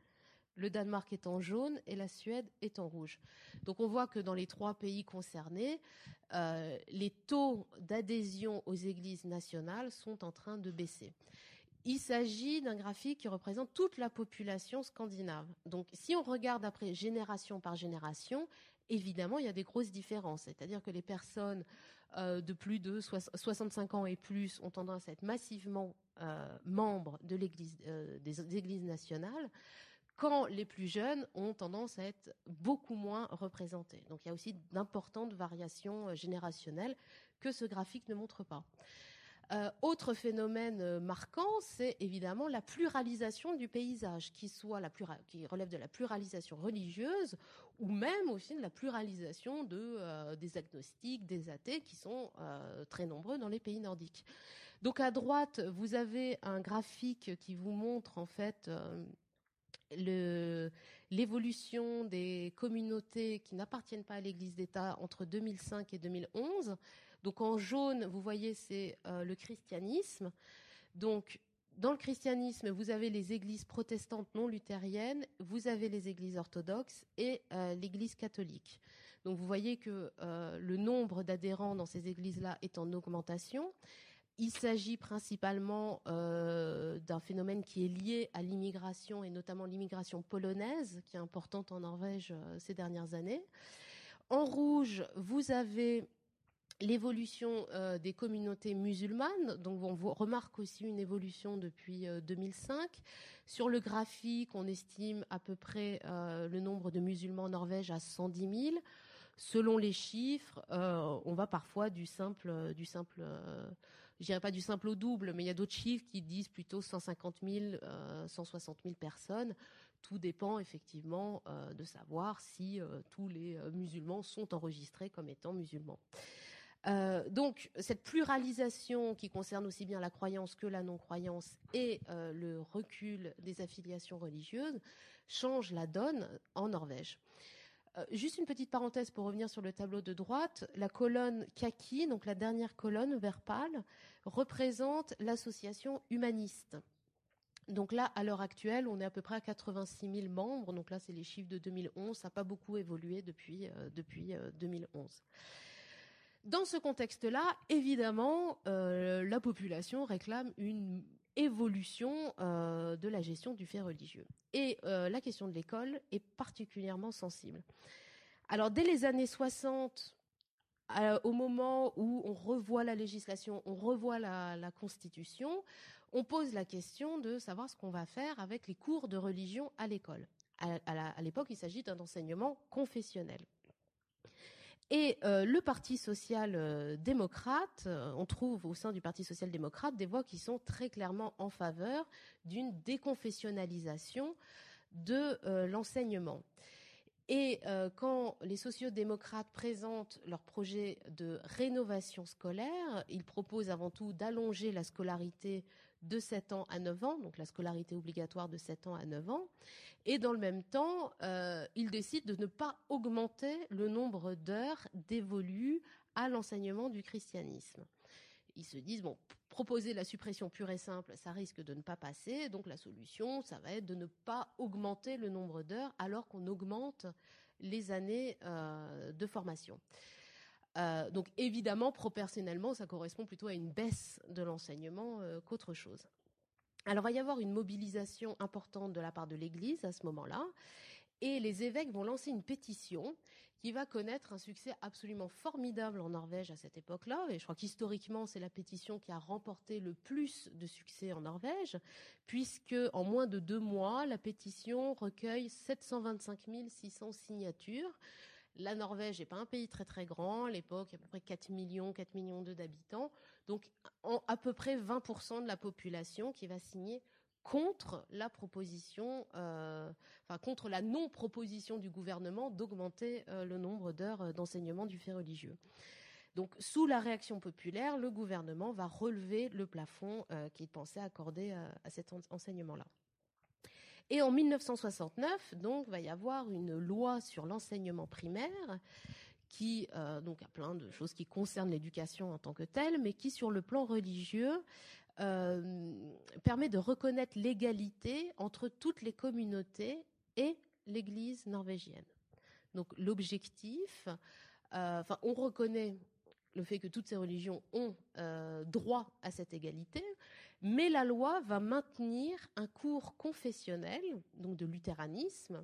le Danemark est en jaune et la Suède est en rouge. Donc on voit que dans les trois pays concernés, euh, les taux d'adhésion aux églises nationales sont en train de baisser. Il s'agit d'un graphique qui représente toute la population scandinave. Donc, si on regarde après génération par génération, évidemment, il y a des grosses différences. C'est-à-dire que les personnes euh, de plus de 65 ans et plus ont tendance à être massivement euh, membres de l'église, euh, des églises nationales, quand les plus jeunes ont tendance à être beaucoup moins représentés. Donc, il y a aussi d'importantes variations générationnelles que ce graphique ne montre pas. Euh, autre phénomène euh, marquant, c'est évidemment la pluralisation du paysage, qui relève de la pluralisation religieuse ou même aussi de la pluralisation euh, des agnostiques, des athées, qui sont très nombreux dans les pays nordiques. Donc à droite, vous avez un graphique qui vous montre en fait l'évolution des communautés qui n'appartiennent pas à l'Église d'État entre 2005 et 2011. Donc en jaune, vous voyez, c'est euh, le christianisme. Donc dans le christianisme, vous avez les églises protestantes non luthériennes, vous avez les églises orthodoxes et euh, l'église catholique. Donc vous voyez que euh, le nombre d'adhérents dans ces églises-là est en augmentation. Il s'agit principalement d'un phénomène qui est lié à l'immigration et notamment l'immigration polonaise, qui est importante en Norvège ces dernières années. En rouge, vous avez l'évolution euh, des communautés musulmanes. Donc on remarque aussi une évolution depuis 2005. Euh, Sur le graphique, on estime à peu près euh, le nombre de musulmans en Norvège à 110 000. Selon les chiffres, on va parfois du simple, du simple au double, mais il y a d'autres chiffres qui disent plutôt 150 000, 160 000 personnes. Tout dépend effectivement de savoir si tous les musulmans sont enregistrés comme étant musulmans. Euh, donc cette pluralisation qui concerne aussi bien la croyance que la non-croyance et euh, le recul des affiliations religieuses change la donne en Norvège. Euh, juste une petite parenthèse pour revenir sur le tableau de droite. La colonne kaki, donc la dernière colonne vert pâle, représente l'association humaniste. Donc là, à l'heure actuelle, on est à peu près à 86 000 membres. Donc là, c'est les chiffres de 2011. Ça n'a pas beaucoup évolué depuis, depuis 2011. Dans ce contexte-là, évidemment, euh, la population réclame une évolution euh, de la gestion du fait religieux. Et euh, la question de l'école est particulièrement sensible. Alors, dès les années 60, au moment où on revoit la législation, on revoit la, Constitution, on pose la question de savoir ce qu'on va faire avec les cours de religion à l'école. à l'époque, il s'agit d'un enseignement confessionnel. Et euh, le Parti social-démocrate, euh, on trouve au sein du Parti social-démocrate des voix qui sont très clairement en faveur d'une déconfessionnalisation de euh, l'enseignement. Et quand les sociodémocrates présentent leur projet de rénovation scolaire, ils proposent avant tout d'allonger la scolarité de 7 ans à 9 ans, donc la scolarité obligatoire de 7 ans à 9 ans, et dans le même temps, euh, ils décident de ne pas augmenter le nombre d'heures dévolues à l'enseignement du christianisme. Ils se disent, bon, proposer la suppression pure et simple, ça risque de ne pas passer, donc la solution, ça va être de ne pas augmenter le nombre d'heures alors qu'on augmente les années euh, de formation. Euh, donc évidemment, proportionnellement, ça correspond plutôt à une baisse de l'enseignement euh, qu'autre chose. Alors il va y avoir une mobilisation importante de la part de l'Église à ce moment-là, et les évêques vont lancer une pétition qui va connaître un succès absolument formidable en Norvège à cette époque-là. Et je crois qu'historiquement, c'est la pétition qui a remporté le plus de succès en Norvège, puisque en moins de deux mois, la pétition recueille 725 600 signatures la Norvège n'est pas un pays très très grand. À l'époque, à peu près 4 millions, 4 millions d'habitants. Donc, à peu près 20% de la population qui va signer contre la proposition, euh, enfin contre la non-proposition du gouvernement d'augmenter euh, le nombre d'heures euh, d'enseignement du fait religieux. Donc, sous la réaction populaire, le gouvernement va relever le plafond qu'il pensait accorder à cet enseignement-là. Et en 1969, donc, va y avoir une loi sur l'enseignement primaire qui euh, donc a plein de choses qui concernent l'éducation en tant que telle, mais qui, sur le plan religieux, euh, permet de reconnaître l'égalité entre toutes les communautés et l'Église norvégienne. Donc l'objectif, euh, on reconnaît le fait que toutes ces religions ont droit à cette égalité, mais la loi va maintenir un cours confessionnel, donc de luthéranisme,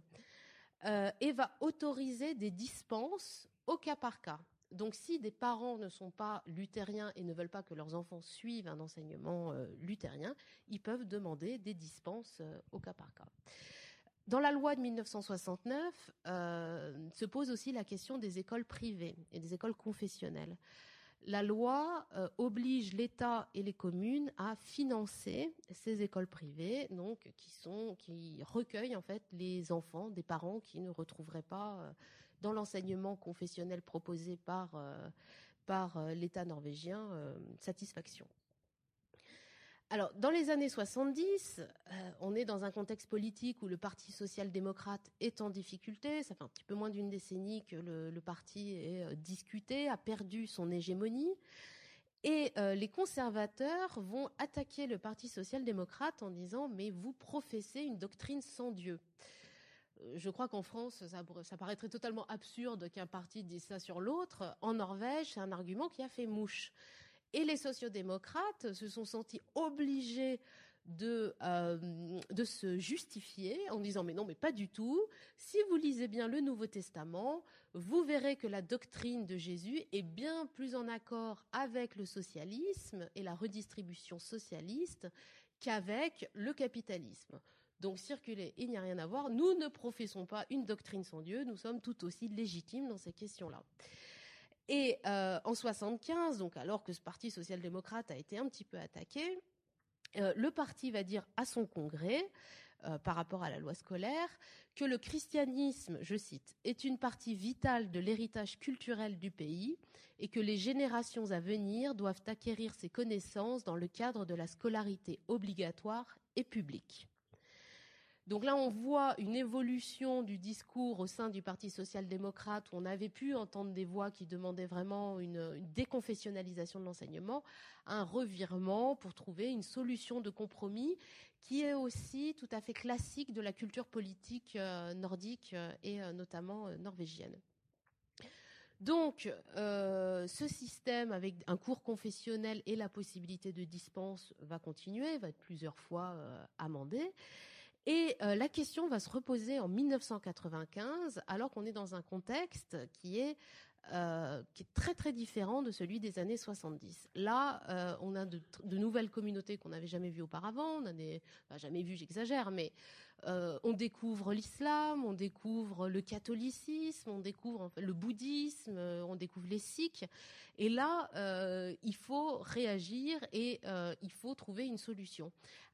euh, et va autoriser des dispenses au cas par cas. Donc si des parents ne sont pas luthériens et ne veulent pas que leurs enfants suivent un enseignement euh, luthérien, ils peuvent demander des dispenses euh, au cas par cas. Dans la loi de 1969 se pose aussi la question des écoles privées et des écoles confessionnelles la loi euh, oblige l'État et les communes à financer ces écoles privées, donc qui recueillent en fait les enfants des parents qui ne retrouveraient pas euh, dans l'enseignement confessionnel proposé par euh, par l'État norvégien satisfaction. Alors, dans les années 70, euh, on est dans un contexte politique où le Parti social-démocrate est en difficulté. Ça fait un petit peu moins d'une décennie que le, parti est euh, discuté, a perdu son hégémonie. Et euh, les conservateurs vont attaquer le Parti social-démocrate en disant Mais vous professez une doctrine sans Dieu. Je crois qu'en France, ça, ça, paraîtrait totalement absurde qu'un parti dise ça sur l'autre. En Norvège, c'est un argument qui a fait mouche. Et les sociodémocrates se sont sentis obligés de, euh, de se justifier en disant mais non, mais pas du tout. Si vous lisez bien le Nouveau Testament, vous verrez que la doctrine de Jésus est bien plus en accord avec le socialisme et la redistribution socialiste qu'avec le capitalisme. Donc circuler, il n'y a rien à voir. Nous ne professons pas une doctrine sans Dieu, nous sommes tout aussi légitimes dans ces questions-là. Et en 75, donc alors que ce parti social-démocrate a été un petit peu attaqué, le parti va dire à son congrès euh, par rapport à la loi scolaire, que le christianisme, je cite, est une partie vitale de l'héritage culturel du pays et que les générations à venir doivent acquérir ces connaissances dans le cadre de la scolarité obligatoire et publique. Donc là, on voit une évolution du discours au sein du Parti social-démocrate où on avait pu entendre des voix qui demandaient vraiment une, déconfessionnalisation de l'enseignement, un revirement pour trouver une solution de compromis qui est aussi tout à fait classique de la culture politique euh, nordique euh, et euh, notamment norvégienne. Donc, ce système avec un cours confessionnel et la possibilité de dispense va continuer, va être plusieurs fois amendé. Et euh, la question va se reposer en 1995, alors qu'on est dans un contexte qui est euh, qui est très très différent de celui des années 70. Là, euh, on a de, nouvelles communautés qu'on n'avait jamais vues auparavant. On a des, jamais vues, j'exagère, mais on découvre l'islam, on découvre le catholicisme, on découvre le bouddhisme, on découvre les sikhs. Et là, il faut réagir et il faut trouver une solution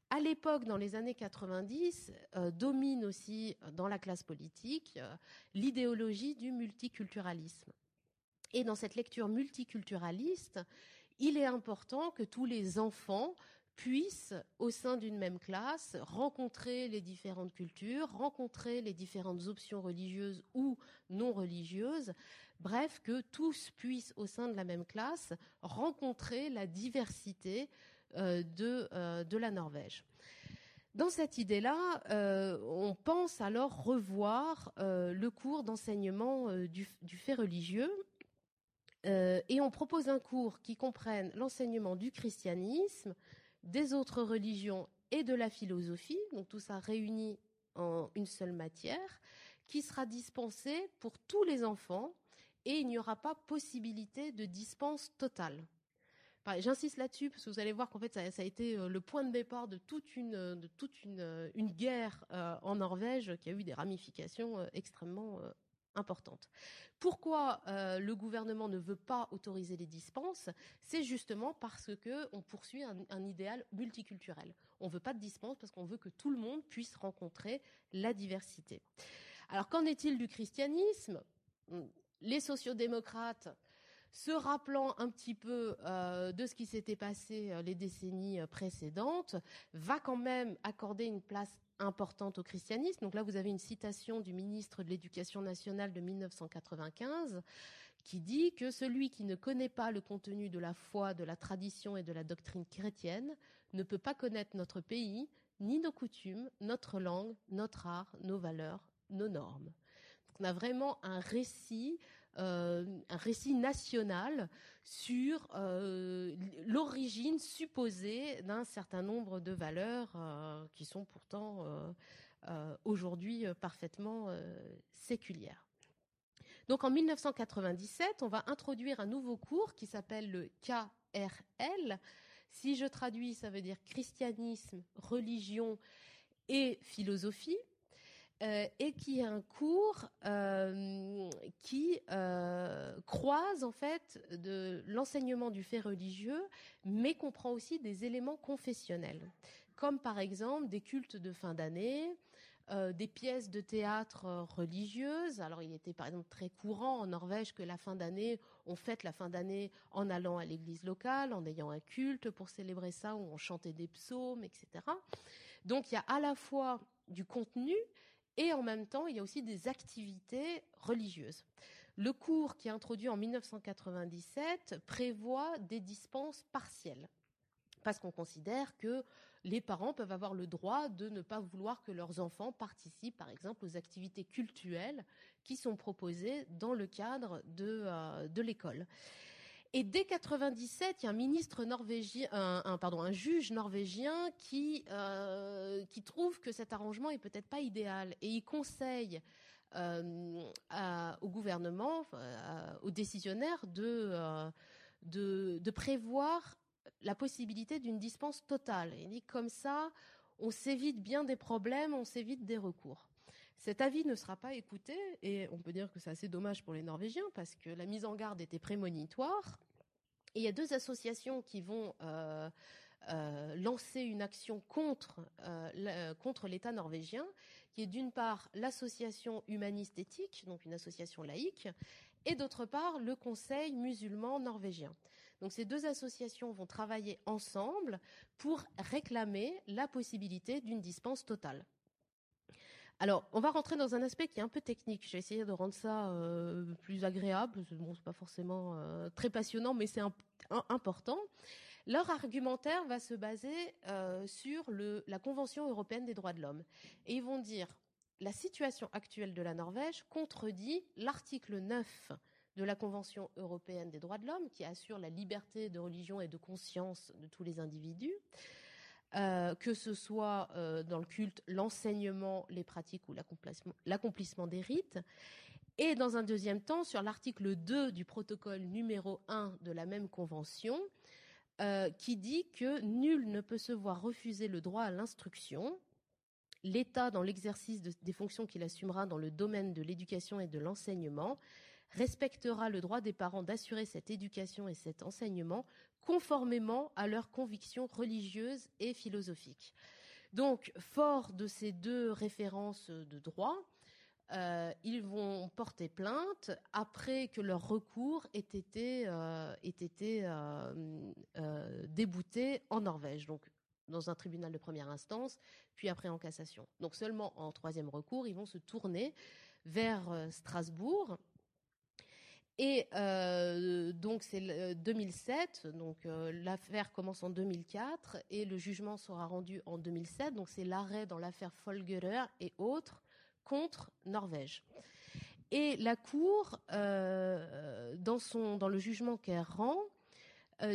à l'époque, dans les années 90, euh, domine aussi euh, dans la classe politique euh, l'idéologie du multiculturalisme. Et dans cette lecture multiculturaliste, il est important que tous les enfants puissent, au sein d'une même classe, rencontrer les différentes cultures, rencontrer les différentes options religieuses ou non religieuses, bref, que tous puissent, au sein de la même classe, rencontrer la diversité euh, euh, de, la Norvège. Dans cette idée-là, euh, on pense alors revoir le cours d'enseignement du, fait religieux et on propose un cours qui comprenne l'enseignement du christianisme, des autres religions et de la philosophie, donc tout ça réuni en une seule matière, qui sera dispensé pour tous les enfants et il n'y aura pas possibilité de dispense totale. J'insiste là-dessus parce que vous allez voir qu'en fait ça, a été euh, le point de départ de toute une, euh, euh, guerre en Norvège qui a eu des ramifications extrêmement importantes. Pourquoi le gouvernement ne veut pas autoriser les dispenses? C'est justement parce que on poursuit un, idéal multiculturel. On veut pas de dispense parce qu'on veut que tout le monde puisse rencontrer la diversité. Alors qu'en est-il du christianisme? Les sociodémocrates se rappelant un petit peu euh, de ce qui s'était passé euh, les décennies euh, précédentes, va quand même accorder une place importante au christianisme. Donc là, vous avez une citation du ministre de l'Éducation nationale de 1995 qui dit que celui qui ne connaît pas le contenu de la foi, de la tradition et de la doctrine chrétienne ne peut pas connaître notre pays, ni nos coutumes, notre langue, notre art, nos valeurs, nos normes. Donc on a vraiment un récit un récit national sur euh, l'origine supposée d'un certain nombre de valeurs euh, qui sont pourtant aujourd'hui parfaitement séculières. Donc en 1997, on va introduire un nouveau cours qui s'appelle le KRL. Si je traduis, ça veut dire christianisme, religion et philosophie. Euh, et qui est un cours euh, qui euh, croise en fait de l'enseignement du fait religieux, mais comprend aussi des éléments confessionnels, comme par exemple des cultes de fin d'année, des pièces de théâtre religieuses. Alors, il était par exemple très courant en Norvège que la fin d'année, on fête la fin d'année en allant à l'église locale, en ayant un culte pour célébrer ça, où on chantait des psaumes, etc. Donc, il y a à la fois du contenu, et en même temps, il y a aussi des activités religieuses. Le cours qui est introduit en 1997 prévoit des dispenses partielles, parce qu'on considère que les parents peuvent avoir le droit de ne pas vouloir que leurs enfants participent, par exemple, aux activités cultuelles qui sont proposées dans le cadre de, euh, de l'école. Et dès 97, il y a un ministre norvégien, un, juge norvégien qui euh, qui trouve que cet arrangement est peut-être pas idéal et il conseille euh, au gouvernement, aux décisionnaires de, euh, de, de prévoir la possibilité d'une dispense totale. Il dit comme ça, on s'évite bien des problèmes, on s'évite des recours. Cet avis ne sera pas écouté et on peut dire que c'est assez dommage pour les Norvégiens parce que la mise en garde était prémonitoire. Il y a deux associations qui vont euh, euh, lancer une action contre, euh, contre l'État norvégien, qui est d'une part l'association humaniste éthique, donc une association laïque, et d'autre part le Conseil musulman norvégien. Donc ces deux associations vont travailler ensemble pour réclamer la possibilité d'une dispense totale. Alors, on va rentrer dans un aspect qui est un peu technique. Je vais essayer de rendre ça euh, plus agréable. Bon, c'est pas forcément euh, très passionnant, mais c'est important. Leur argumentaire va se baser euh, sur la Convention européenne des droits de l'homme, et ils vont dire la situation actuelle de la Norvège contredit l'article 9 de la Convention européenne des droits de l'homme, qui assure la liberté de religion et de conscience de tous les individus. Euh, que ce soit euh, dans le culte, l'enseignement, les pratiques ou l'accomplissement des rites. Et dans un deuxième temps, sur l'article 2 du protocole numéro 1 de la même convention, euh, qui dit que nul ne peut se voir refuser le droit à l'instruction. L'État, dans l'exercice des fonctions qu'il assumera dans le domaine de l'éducation et de l'enseignement, respectera le droit des parents d'assurer cette éducation et cet enseignement conformément à leurs convictions religieuses et philosophiques. Donc, fort de ces deux références de droit, euh, ils vont porter plainte après que leur recours ait été, euh, euh, débouté en Norvège, donc dans un tribunal de première instance, puis après en cassation. Donc seulement en troisième recours, ils vont se tourner vers Strasbourg et euh, donc c'est 2007, euh, donc euh, l'affaire commence en 2004 et le jugement sera rendu en 2007. Donc c'est l'arrêt dans l'affaire Folgerer et autres contre Norvège. Et la Cour, dans son dans le jugement qu'elle rend,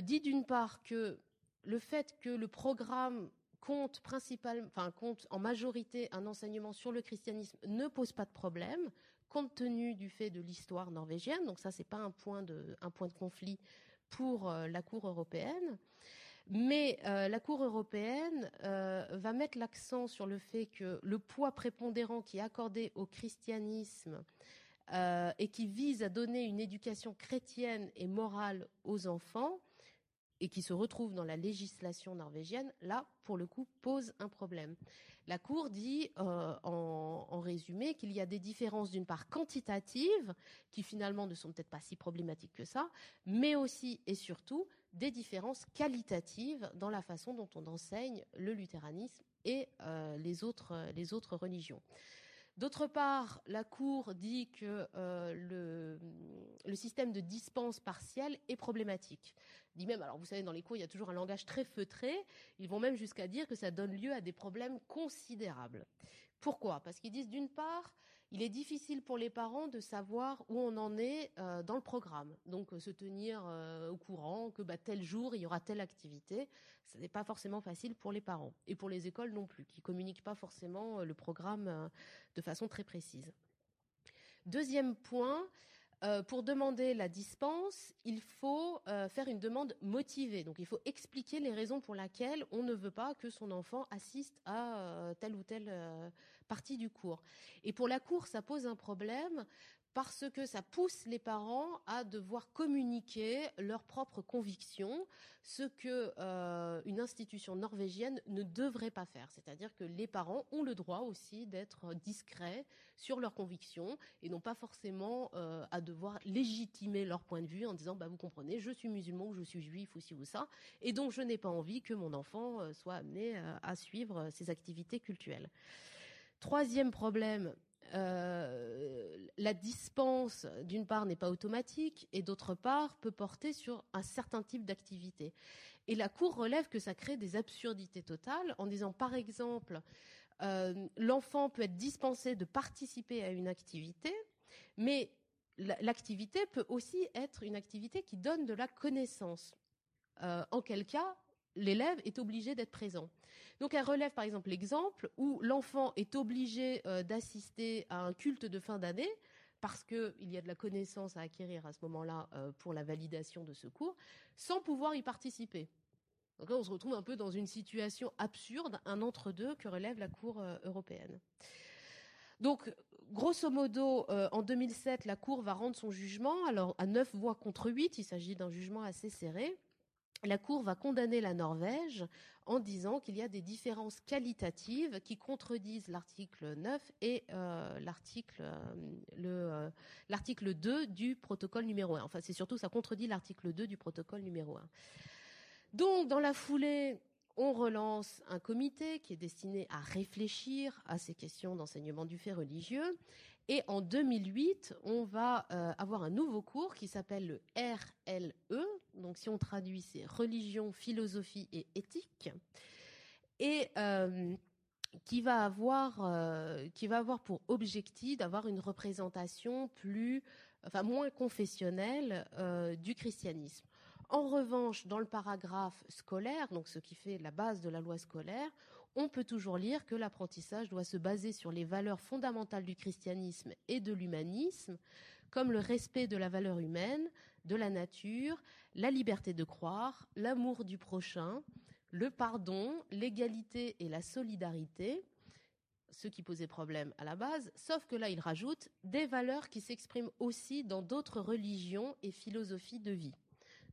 dit d'une part que le fait que le programme compte principalement, enfin compte en majorité un enseignement sur le christianisme ne pose pas de problème compte tenu du fait de l'histoire norvégienne. Donc ça, c'est pas un point de, conflit pour euh, la Cour européenne. Mais euh, la Cour européenne euh, va mettre l'accent sur le fait que le poids prépondérant qui est accordé au christianisme et qui vise à donner une éducation chrétienne et morale aux enfants et qui se retrouve dans la législation norvégienne, là, pour le coup, pose un problème. La Cour dit, euh, en, résumé, qu'il y a des différences d'une part quantitatives, qui finalement ne sont peut-être pas si problématiques que ça, mais aussi et surtout des différences qualitatives dans la façon dont on enseigne le luthéranisme et euh, les, autres, les autres religions. D'autre part, la Cour dit que euh, le, système de dispense partielle est problématique. Dit même, alors vous savez, dans les cours, il y a toujours un langage très feutré. Ils vont même jusqu'à dire que ça donne lieu à des problèmes considérables. Pourquoi? Parce qu'ils disent d'une part, il est difficile pour les parents de savoir où on en est euh, dans le programme. Donc euh, se tenir euh, au courant que bah, tel jour il y aura telle activité, ce n'est pas forcément facile pour les parents et pour les écoles non plus, qui communiquent pas forcément le programme de façon très précise. Deuxième point, pour demander la dispense, il faut faire une demande motivée. Donc il faut expliquer les raisons pour lesquelles on ne veut pas que son enfant assiste à telle ou telle partie du cours. Et pour la cour, ça pose un problème parce que ça pousse les parents à devoir communiquer leurs propres convictions, ce que euh, une institution norvégienne ne devrait pas faire. C'est-à-dire que les parents ont le droit aussi d'être discrets sur leurs convictions et non pas forcément euh, à devoir légitimer leur point de vue en disant bah vous comprenez, je suis musulman ou je suis juif ou ci ou ça, et donc je n'ai pas envie que mon enfant euh, soit amené à suivre ces activités culturelles. Troisième problème, euh, la dispense, d'une part, n'est pas automatique et d'autre part, peut porter sur un certain type d'activité. Et la Cour relève que ça crée des absurdités totales en disant, par exemple, euh, l'enfant peut être dispensé de participer à une activité, mais l'activité peut aussi être une activité qui donne de la connaissance. Euh, en quel cas, l'élève est obligé d'être présent. Donc elle relève par exemple l'exemple où l'enfant est obligé euh, d'assister à un culte de fin d'année parce qu'il y a de la connaissance à acquérir à ce moment-là euh, pour la validation de ce cours, sans pouvoir y participer. Donc là, on se retrouve un peu dans une situation absurde, un entre-deux que relève la Cour euh, européenne. Donc, grosso modo, en 2007, la Cour va rendre son jugement. Alors, à 9 voix contre 8, il s'agit d'un jugement assez serré la Cour va condamner la Norvège en disant qu'il y a des différences qualitatives qui contredisent l'article 9 et euh, l'article euh, l'article 2 du protocole numéro 1. Enfin, c'est surtout ça contredit l'article 2 du protocole numéro 1. Donc, dans la foulée, on relance un comité qui est destiné à réfléchir à ces questions d'enseignement du fait religieux et en 2008, on va euh, avoir un nouveau cours qui s'appelle le RLE. Donc, si on traduit, c'est religion, philosophie et éthique. Et euh, qui va avoir euh, qui va avoir pour objectif d'avoir une représentation plus enfin moins confessionnelle du christianisme. En revanche, dans le paragraphe scolaire, donc ce qui fait la base de la loi scolaire, on peut toujours lire que l'apprentissage doit se baser sur les valeurs fondamentales du christianisme et de l'humanisme, comme le respect de la valeur humaine, de la nature, la liberté de croire, l'amour du prochain, le pardon, l'égalité et la solidarité, ce qui posait problème à la base, sauf que là il rajoute des valeurs qui s'expriment aussi dans d'autres religions et philosophies de vie.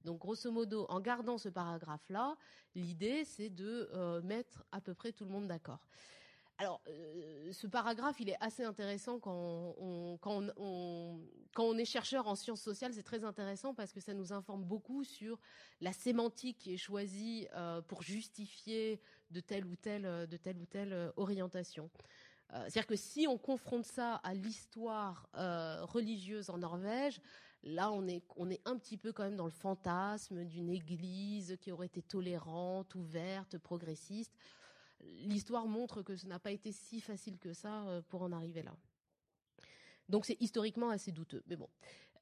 Donc, grosso modo, en gardant ce paragraphe-là, l'idée, c'est de euh, mettre à peu près tout le monde d'accord. Alors, euh, ce paragraphe, il est assez intéressant quand on, est chercheur en sciences sociales, c'est très intéressant parce que ça nous informe beaucoup sur la sémantique qui est choisie euh, pour justifier de telle ou telle, de telle ou telle orientation. C'est-à-dire que si on confronte ça à l'histoire religieuse en Norvège, Là, on est, un petit peu quand même dans le fantasme d'une église qui aurait été tolérante, ouverte, progressiste. L'histoire montre que ce n'a pas été si facile que ça euh, pour en arriver là. Donc c'est historiquement assez douteux, mais bon.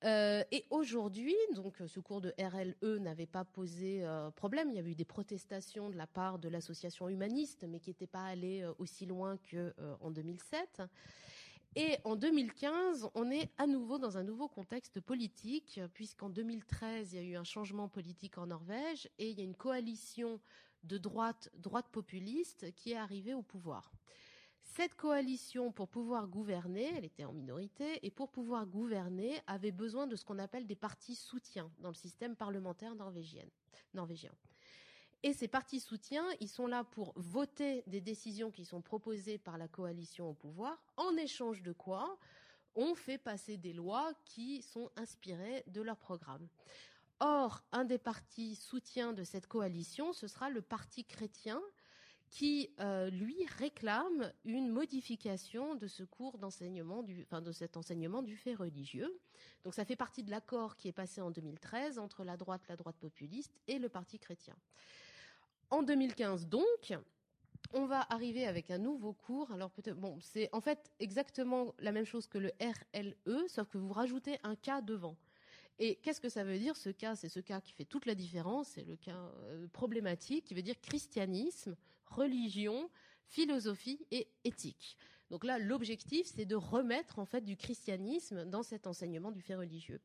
Euh, et aujourd'hui, donc ce cours de RLE n'avait pas posé euh, problème. Il y avait eu des protestations de la part de l'association humaniste, mais qui n'étaient pas allées aussi loin que en 2007. Et en 2015, on est à nouveau dans un nouveau contexte politique, puisqu'en 2013, il y a eu un changement politique en Norvège et il y a une coalition de droite, droite populiste qui est arrivée au pouvoir. Cette coalition, pour pouvoir gouverner, elle était en minorité, et pour pouvoir gouverner, avait besoin de ce qu'on appelle des partis soutiens dans le système parlementaire norvégien. norvégien. Et ces partis soutiens, ils sont là pour voter des décisions qui sont proposées par la coalition au pouvoir, en échange de quoi on fait passer des lois qui sont inspirées de leur programme. Or, un des partis soutiens de cette coalition, ce sera le Parti chrétien, qui euh, lui réclame une modification de ce cours d'enseignement enfin de cet enseignement du fait religieux. Donc ça fait partie de l'accord qui est passé en 2013 entre la droite, la droite populiste et le Parti chrétien. En 2015 donc, on va arriver avec un nouveau cours. Alors bon, c'est en fait exactement la même chose que le RLE, sauf que vous rajoutez un cas devant. Et qu'est-ce que ça veut dire ce cas C'est ce cas qui fait toute la différence, c'est le cas euh, problématique qui veut dire christianisme, religion, philosophie et éthique. Donc là, l'objectif, c'est de remettre en fait du christianisme dans cet enseignement du fait religieux.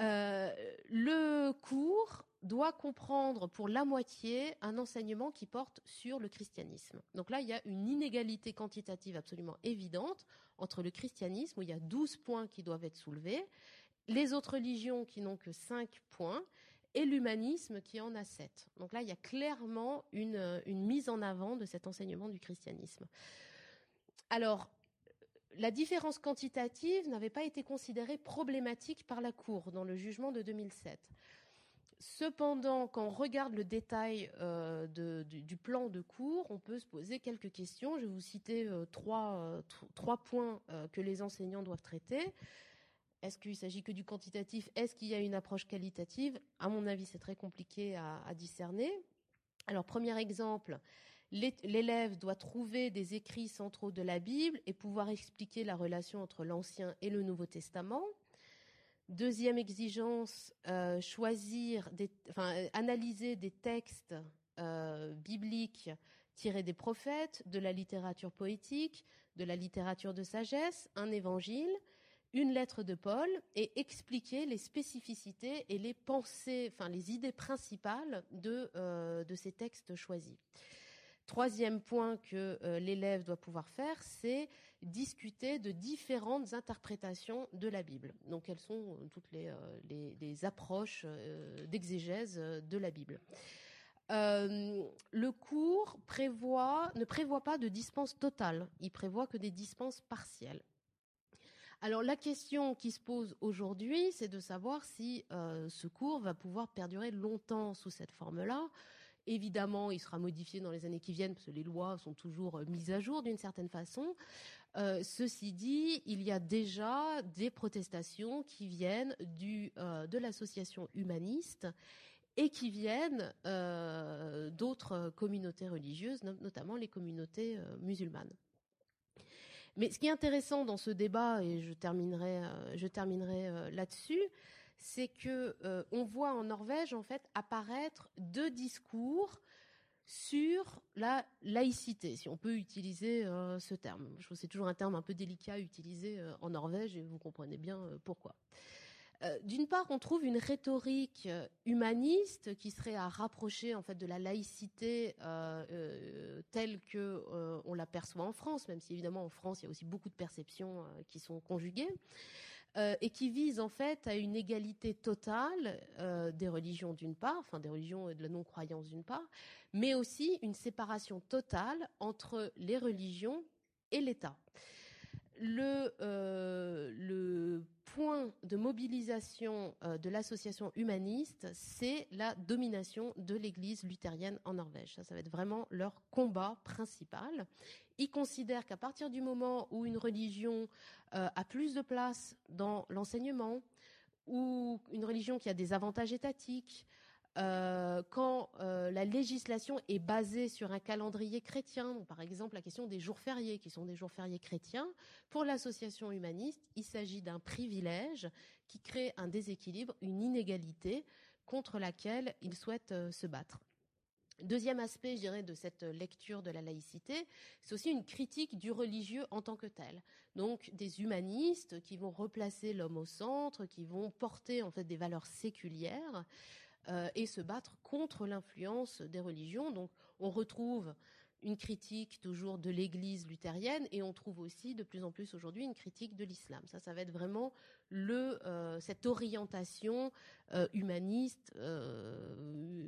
Euh, le cours doit comprendre pour la moitié un enseignement qui porte sur le christianisme. Donc là, il y a une inégalité quantitative absolument évidente entre le christianisme, où il y a 12 points qui doivent être soulevés, les autres religions qui n'ont que 5 points, et l'humanisme qui en a 7. Donc là, il y a clairement une, mise en avant de cet enseignement du christianisme. Alors, la différence quantitative n'avait pas été considérée problématique par la Cour dans le jugement de 2007. Cependant, quand on regarde le détail euh, du, plan de cours, on peut se poser quelques questions. Je vais vous citer euh, euh, trois, points que les enseignants doivent traiter. Est-ce qu'il s'agit que du quantitatif? Est-ce qu'il y a une approche qualitative? À mon avis, c'est très compliqué à, à discerner. Alors, premier exemple, l'élève doit trouver des écrits centraux de la Bible et pouvoir expliquer la relation entre l'Ancien et le Nouveau Testament. Deuxième exigence, euh, choisir, analyser des textes euh, bibliques tirés des prophètes, de la littérature poétique, de la littérature de sagesse, un évangile, une lettre de Paul et expliquer les spécificités et les pensées, enfin les idées principales de, euh, de ces textes choisis. Troisième point que l'élève doit pouvoir faire, c'est discuter de différentes interprétations de la Bible. Donc, quelles sont toutes les, les approches d'exégèse de la Bible euh, le cours ne prévoit pas de dispense totale, il prévoit que des dispenses partielles. Alors la question qui se pose aujourd'hui, c'est de savoir si euh, ce cours va pouvoir perdurer longtemps sous cette forme-là. Évidemment, il sera modifié dans les années qui viennent parce que les lois sont toujours euh, mises à jour d'une certaine façon. ceci dit, il y a déjà des protestations qui viennent du, de l'association humaniste et qui viennent euh, d'autres communautés religieuses, notamment les communautés euh, musulmanes. Mais ce qui est intéressant dans ce débat, et euh, je terminerai là-dessus, c'est que on voit en Norvège en fait apparaître deux discours sur la laïcité, si on peut utiliser ce terme. Je trouve c'est toujours un terme un peu délicat à utiliser en Norvège, et vous comprenez bien pourquoi. Euh, d'une part, on trouve une rhétorique euh, humaniste qui serait à rapprocher en fait de la laïcité euh, telle que on l'aperçoit en France, même si évidemment en France il y a aussi beaucoup de perceptions qui sont conjuguées. Et qui vise en fait à une égalité totale des religions d'une part, enfin des religions et de la non-croyance d'une part, mais aussi une séparation totale entre les religions et l'État. Le, le point de mobilisation euh, de l'association humaniste, c'est la domination de l'Église luthérienne en Norvège. Ça, ça va être vraiment leur combat principal. Ils considèrent qu'à partir du moment où une religion euh, a plus de place dans l'enseignement, ou une religion qui a des avantages étatiques, euh, quand euh, la législation est basée sur un calendrier chrétien, par exemple la question des jours fériés, qui sont des jours fériés chrétiens, pour l'association humaniste, il s'agit d'un privilège qui crée un déséquilibre, une inégalité contre laquelle ils souhaitent euh, se battre. Deuxième aspect, je dirais, de cette lecture de la laïcité, c'est aussi une critique du religieux en tant que tel. Donc, des humanistes qui vont replacer l'homme au centre, qui vont porter en fait des valeurs séculières, euh, et se battre contre l'influence des religions. Donc on retrouve une critique toujours de l'Église luthérienne et on trouve aussi de plus en plus aujourd'hui une critique de l'islam. Ça, ça va être vraiment le, euh, cette orientation euh, humaniste,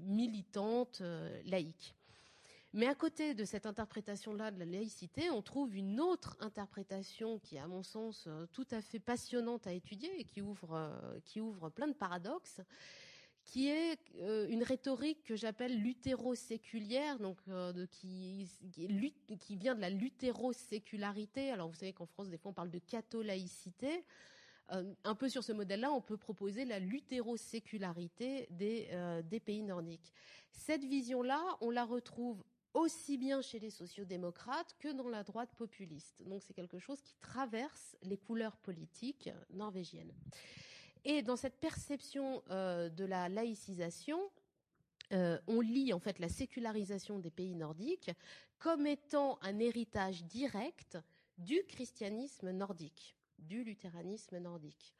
militante, laïque. Mais à côté de cette interprétation-là de la laïcité, on trouve une autre interprétation qui est, à mon sens, tout à fait passionnante à étudier et qui ouvre, qui ouvre plein de paradoxes, qui est euh, une rhétorique que j'appelle luthéro-séculière, donc euh, qui, vient de la luthéro-sécularité. Alors vous savez qu'en France, des fois, on parle de catholaïcité. Euh, un peu sur ce modèle-là, on peut proposer la luthéro-sécularité des, des pays nordiques. Cette vision-là, on la retrouve aussi bien chez les sociodémocrates que dans la droite populiste. Donc c'est quelque chose qui traverse les couleurs politiques norvégiennes. Et dans cette perception euh, de la laïcisation, euh, on lit en fait la sécularisation des pays nordiques comme étant un héritage direct du christianisme nordique, du luthéranisme nordique.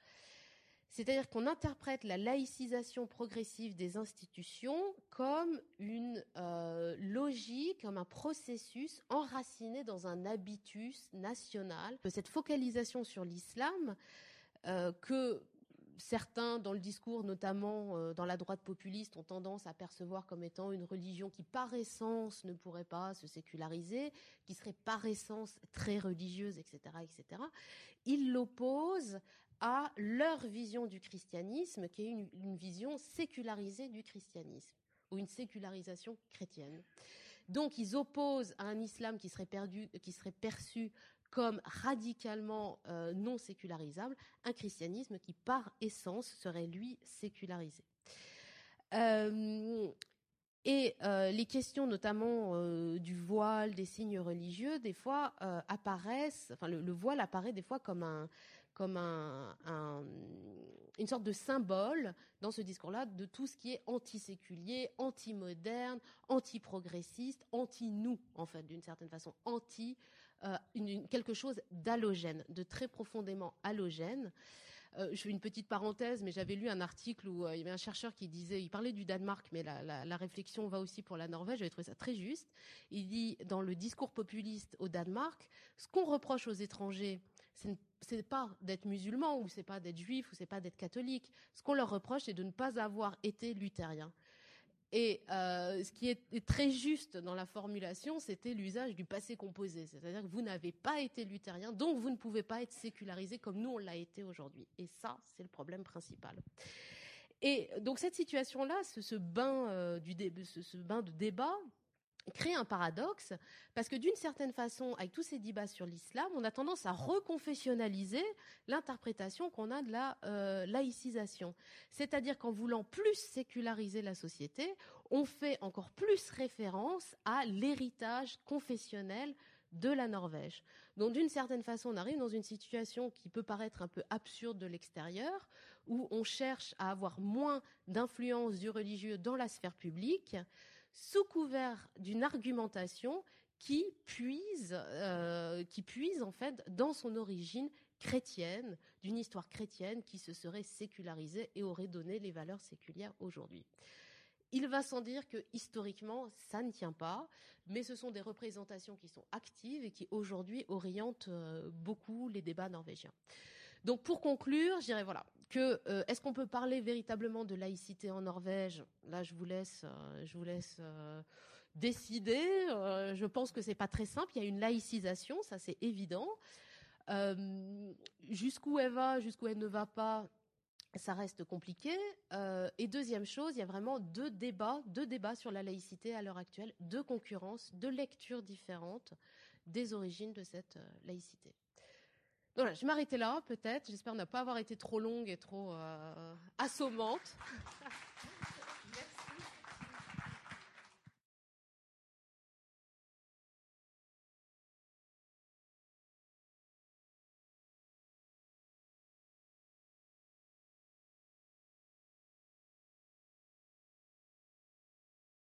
C'est-à-dire qu'on interprète la laïcisation progressive des institutions comme une euh, logique, comme un processus enraciné dans un habitus national. Cette focalisation sur l'islam que certains, dans le discours, notamment euh, dans la droite populiste, ont tendance à percevoir comme étant une religion qui, par essence, ne pourrait pas se séculariser, qui serait par essence très religieuse, etc., etc. Ils l'opposent à leur vision du christianisme, qui est une, une vision sécularisée du christianisme, ou une sécularisation chrétienne. Donc, ils opposent à un islam qui serait, perdu, qui serait perçu comme radicalement euh, non sécularisable, un christianisme qui par essence serait lui sécularisé. Euh, et euh, les questions notamment du voile, des signes religieux, des fois apparaissent, enfin le, voile apparaît des fois comme un, comme un, une sorte de symbole dans ce discours-là de tout ce qui est anti-séculier, anti-moderne, anti-progressiste, anti-nous, en fait, d'une certaine façon, anti euh, quelque chose d'halogène, de très profondément halogène. je fais une petite parenthèse, mais j'avais lu un article où il y avait un chercheur qui disait, il parlait du Danemark, mais la, la réflexion va aussi pour la Norvège. J'avais trouvé ça très juste. Il dit dans le discours populiste au Danemark, ce qu'on reproche aux étrangers, c'est pas d'être musulman ou c'est pas d'être juif ou c'est pas d'être catholique. Ce qu'on leur reproche, c'est de ne pas avoir été luthérien. Et euh, ce qui est très juste dans la formulation, c'était l'usage du passé composé. C'est-à-dire que vous n'avez pas été luthérien, donc vous ne pouvez pas être sécularisé comme nous on l'a été aujourd'hui. Et ça, c'est le problème principal. Et donc cette situation-là, ce, euh, ce, bain de débat, crée un paradoxe parce que d'une certaine façon, avec tous ces débats sur l'islam, on a tendance à reconfessionnaliser l'interprétation qu'on a de la euh, laïcisation. C'est-à-dire qu'en voulant plus séculariser la société, on fait encore plus référence à l'héritage confessionnel de la Norvège. Donc d'une certaine façon, on arrive dans une situation qui peut paraître un peu absurde de l'extérieur, où on cherche à avoir moins d'influence du religieux dans la sphère publique, sous couvert d'une argumentation qui puise, euh, qui en fait dans son origine chrétienne, d'une histoire chrétienne qui se serait sécularisée et aurait donné les valeurs séculières aujourd'hui. Il va sans dire que historiquement, ça ne tient pas, mais ce sont des représentations qui sont actives et qui aujourd'hui orientent euh, beaucoup les débats norvégiens. Donc pour conclure, je dirais voilà euh, est-ce qu'on peut parler véritablement de laïcité en Norvège? Là, je vous laisse, euh, euh, décider. je pense que c'est pas très simple. Il y a une laïcisation, ça c'est évident. jusqu'où elle va, jusqu'où elle ne va pas, ça reste compliqué. et deuxième chose, il y a vraiment deux débats, deux débats sur la laïcité à l'heure actuelle, deux concurrences, deux lectures différentes des origines de cette laïcité. Je vais m'arrêter là, peut-être. J'espère ne pas avoir été trop longue et trop euh, assommante.